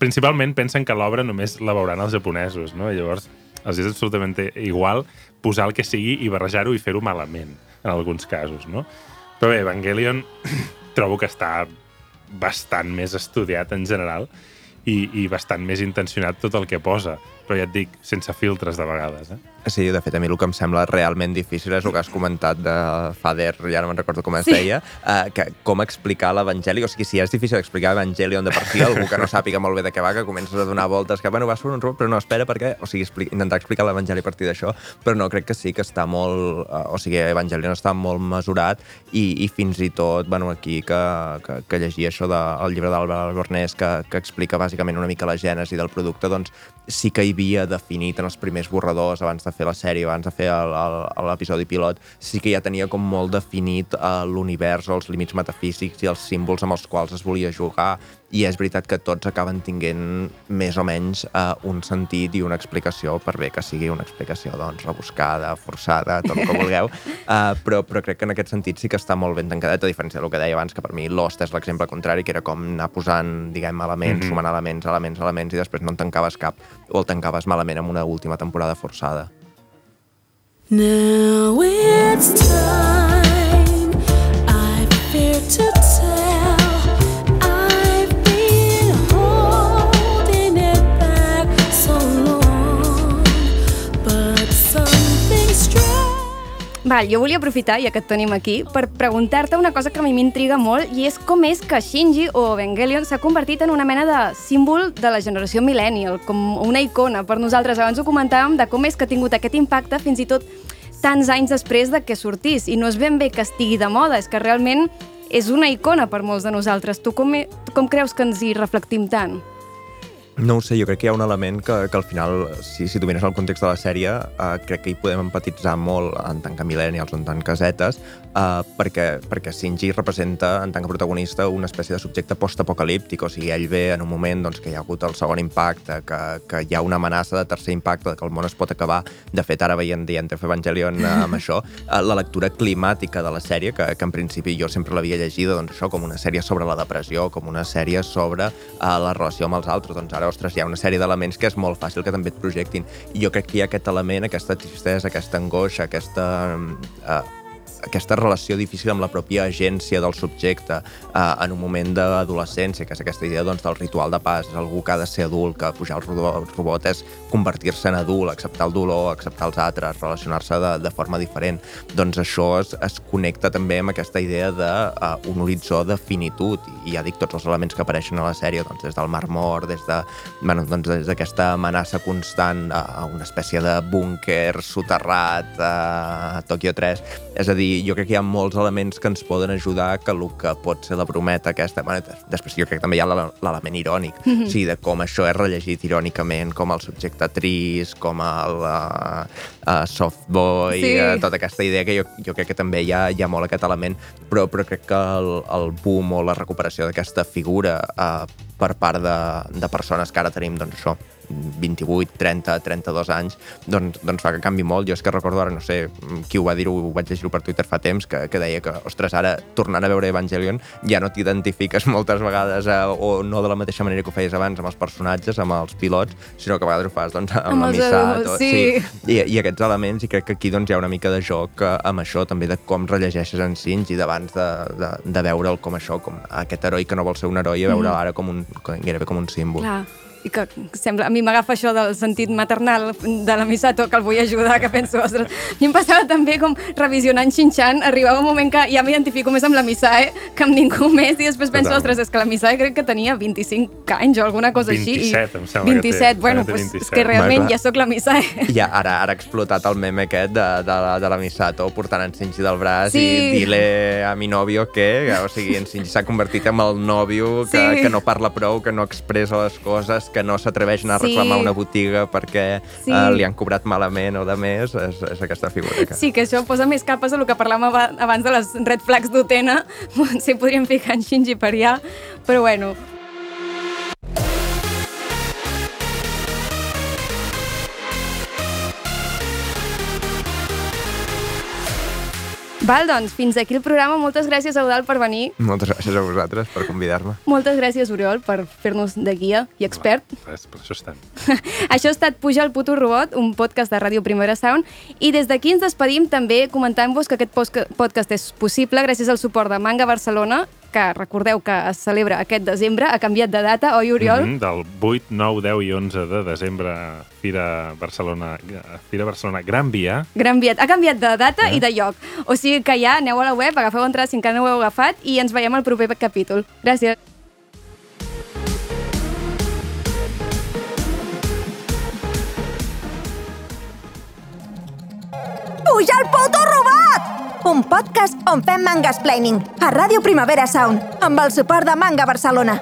Speaker 4: principalment pensen que l'obra només la veuran els japonesos, no? I llavors els és absolutament igual posar el que sigui i barrejar-ho i fer-ho malament, en alguns casos, no? Però bé, Evangelion trobo que està bastant més estudiat en general i, i bastant més intencionat tot el que posa. Però ja et dic, sense filtres de vegades. Eh?
Speaker 6: Sí, de fet, a mi el que em sembla realment difícil és el que has comentat de Fader, ja no me'n recordo com es sí. deia, uh, que com explicar l'Evangeli, o sigui, si és difícil explicar Evangelion de per si, algú que no sàpiga molt bé de què va, que comences a donar voltes, que, bueno, va sobre un robot, però no, espera, perquè... O sigui, expli intentar explicar l'Evangeli a partir d'això, però no, crec que sí que està molt... Uh, o sigui, Evangelion està molt mesurat i, i fins i tot, bueno, aquí que, que, que llegia això del llibre d'Albert Albornès que, que explica bàsicament una mica la gènesi del producte, doncs sí que hi havia definit en els primers borradors abans de fer la sèrie, abans de fer l'episodi pilot, sí que ja tenia com molt definit uh, l'univers, els límits metafísics i els símbols amb els quals es volia jugar i és veritat que tots acaben tinguent més o menys uh, un sentit i una explicació, per bé que sigui una explicació doncs, rebuscada, forçada, tot el que vulgueu, uh, però, però crec que en aquest sentit sí que està molt ben tancadet, a diferència del que deia abans, que per mi Lost és l'exemple contrari, que era com anar posant, diguem, elements, mm -hmm. sumant elements, elements, elements, i després no en tancaves cap, o el tancaves malament amb una última temporada forçada. Now it's time
Speaker 3: Val, jo volia aprofitar, ja que et tenim aquí, per preguntar-te una cosa que a mi m'intriga molt i és com és que Shinji o Evangelion s'ha convertit en una mena de símbol de la generació millennial, com una icona per nosaltres. Abans ho comentàvem de com és que ha tingut aquest impacte fins i tot tants anys després de que sortís. I no és ben bé que estigui de moda, és que realment és una icona per molts de nosaltres. Tu com, com creus que ens hi reflectim tant?
Speaker 6: No ho sé, jo crec que hi ha un element que, que al final, si, si tu mires el context de la sèrie, eh, crec que hi podem empatitzar molt en tant que millennials o en tant que zetes, eh, perquè, perquè Shinji representa, en tant que protagonista, una espècie de subjecte post-apocalíptic, o sigui, ell ve en un moment doncs, que hi ha hagut el segon impacte, que, que hi ha una amenaça de tercer impacte, que el món es pot acabar. De fet, ara veient The End of Evangelion eh, amb això, eh, la lectura climàtica de la sèrie, que, que en principi jo sempre l'havia llegida, doncs això, com una sèrie sobre la depressió, com una sèrie sobre eh, la relació amb els altres, doncs ara ostres, hi ha una sèrie d'elements que és molt fàcil que també et projectin. I jo crec que hi ha aquest element, aquesta tristesa, aquesta angoixa, aquesta... Eh, aquesta relació difícil amb la pròpia agència del subjecte eh, en un moment d'adolescència, que és aquesta idea doncs, del ritual de pas, és algú que ha de ser adult, que pujar el robot és convertir-se en adult, acceptar el dolor, acceptar els altres, relacionar-se de, de forma diferent. Doncs això es, es connecta també amb aquesta idea d'un uh, un horitzó de finitud, i ja dic tots els elements que apareixen a la sèrie, doncs, des del Mar Mort, des de, bueno, doncs, des d'aquesta amenaça constant a, una espècie de búnquer soterrat a Tòquio 3. És a dir, jo crec que hi ha molts elements que ens poden ajudar que el que pot ser la brometa aquesta... Bueno, després jo crec que també hi ha l'element irònic, mm -hmm. sigui, de com això és rellegit irònicament, com el subjecte trist, com el uh, uh, softboy, sí. uh, tota aquesta idea que jo, jo crec que també hi ha, hi ha molt aquest element, però, però crec que el, el boom o la recuperació d'aquesta figura uh, per part de, de persones que ara tenim, doncs això, 28, 30, 32 anys, doncs, doncs fa que canvi molt. Jo és que recordo ara, no sé, qui ho va dir, ho vaig llegir per Twitter fa temps, que, que deia que, ostres, ara, tornant a veure Evangelion, ja no t'identifiques moltes vegades eh, o no de la mateixa manera que ho feies abans amb els personatges, amb els pilots, sinó que a vegades ho fas doncs, amb, amb la Misato.
Speaker 3: Sí.
Speaker 6: sí. I, I aquests elements, i crec que aquí doncs, hi ha una mica de joc eh, amb això, també de com rellegeixes en Shinji d'abans de, de, de veure'l com això, com aquest heroi que no vol ser un heroi, a veure'l mm. ara com un, gairebé com un símbol.
Speaker 3: Clar i que sembla, a mi m'agafa això del sentit maternal de la Misato, que el vull ajudar, que penso, ostres, a mi em passava també com revisionant Shin-Chan, arribava un moment que ja m'identifico més amb la Misae que amb ningú més, i després penso, ostres, és que la Misae crec que tenia 25 anys o alguna cosa
Speaker 4: 27,
Speaker 3: així.
Speaker 4: 27, em sembla
Speaker 3: 27,
Speaker 4: que té.
Speaker 3: bueno, pues,
Speaker 4: 27.
Speaker 3: és que realment ja sóc la Misae.
Speaker 6: I ara, ara ha explotat el meme aquest de, de, la, de la Misato portant en Shinji del braç
Speaker 3: Sí.
Speaker 6: i dile a mi nòvio que, o sigui, en Shinji s'ha convertit en el nòvio que,
Speaker 3: Sí.
Speaker 6: que no parla prou, que no expressa les coses, que no s'atreveix a anar a
Speaker 3: Sí.
Speaker 6: reclamar una botiga perquè
Speaker 3: Sí.
Speaker 6: eh, li han cobrat malament o de més, és, és aquesta figura. Que...
Speaker 3: Sí, que això posa més capes a el que parlàvem aba- abans de les red flags d'Utena. Potser podríem ficar en Shinji per allà, però bueno. Val, doncs, fins aquí el programa. Moltes gràcies, Eudal, per venir.
Speaker 6: Moltes gràcies a vosaltres per convidar-me.
Speaker 3: Moltes gràcies, Oriol, per fer-nos de guia i expert.
Speaker 4: Res, per això estan.
Speaker 3: Això ha estat Puja el puto robot, un podcast de Ràdio Primera Sound, i des d'aquí ens despedim també comentant-vos que aquest podcast és possible gràcies al suport de Manga Barcelona, que recordeu que es celebra aquest desembre, ha canviat de data, oi, Oriol?
Speaker 4: Mhm, Del 8, 9, 10 i 11 de desembre, Fira Barcelona, Fira Barcelona Gran Via.
Speaker 3: Gran Viet. Ha canviat de data
Speaker 4: Eh?
Speaker 3: i de lloc. O sigui que ja aneu a la web, agafeu entrada si encara no ho heu agafat i ens veiem al proper capítol. Gràcies.
Speaker 2: Puja el poto robat! Un podcast on fem manga explaining a Ràdio Primavera Sound amb el suport de Manga Barcelona.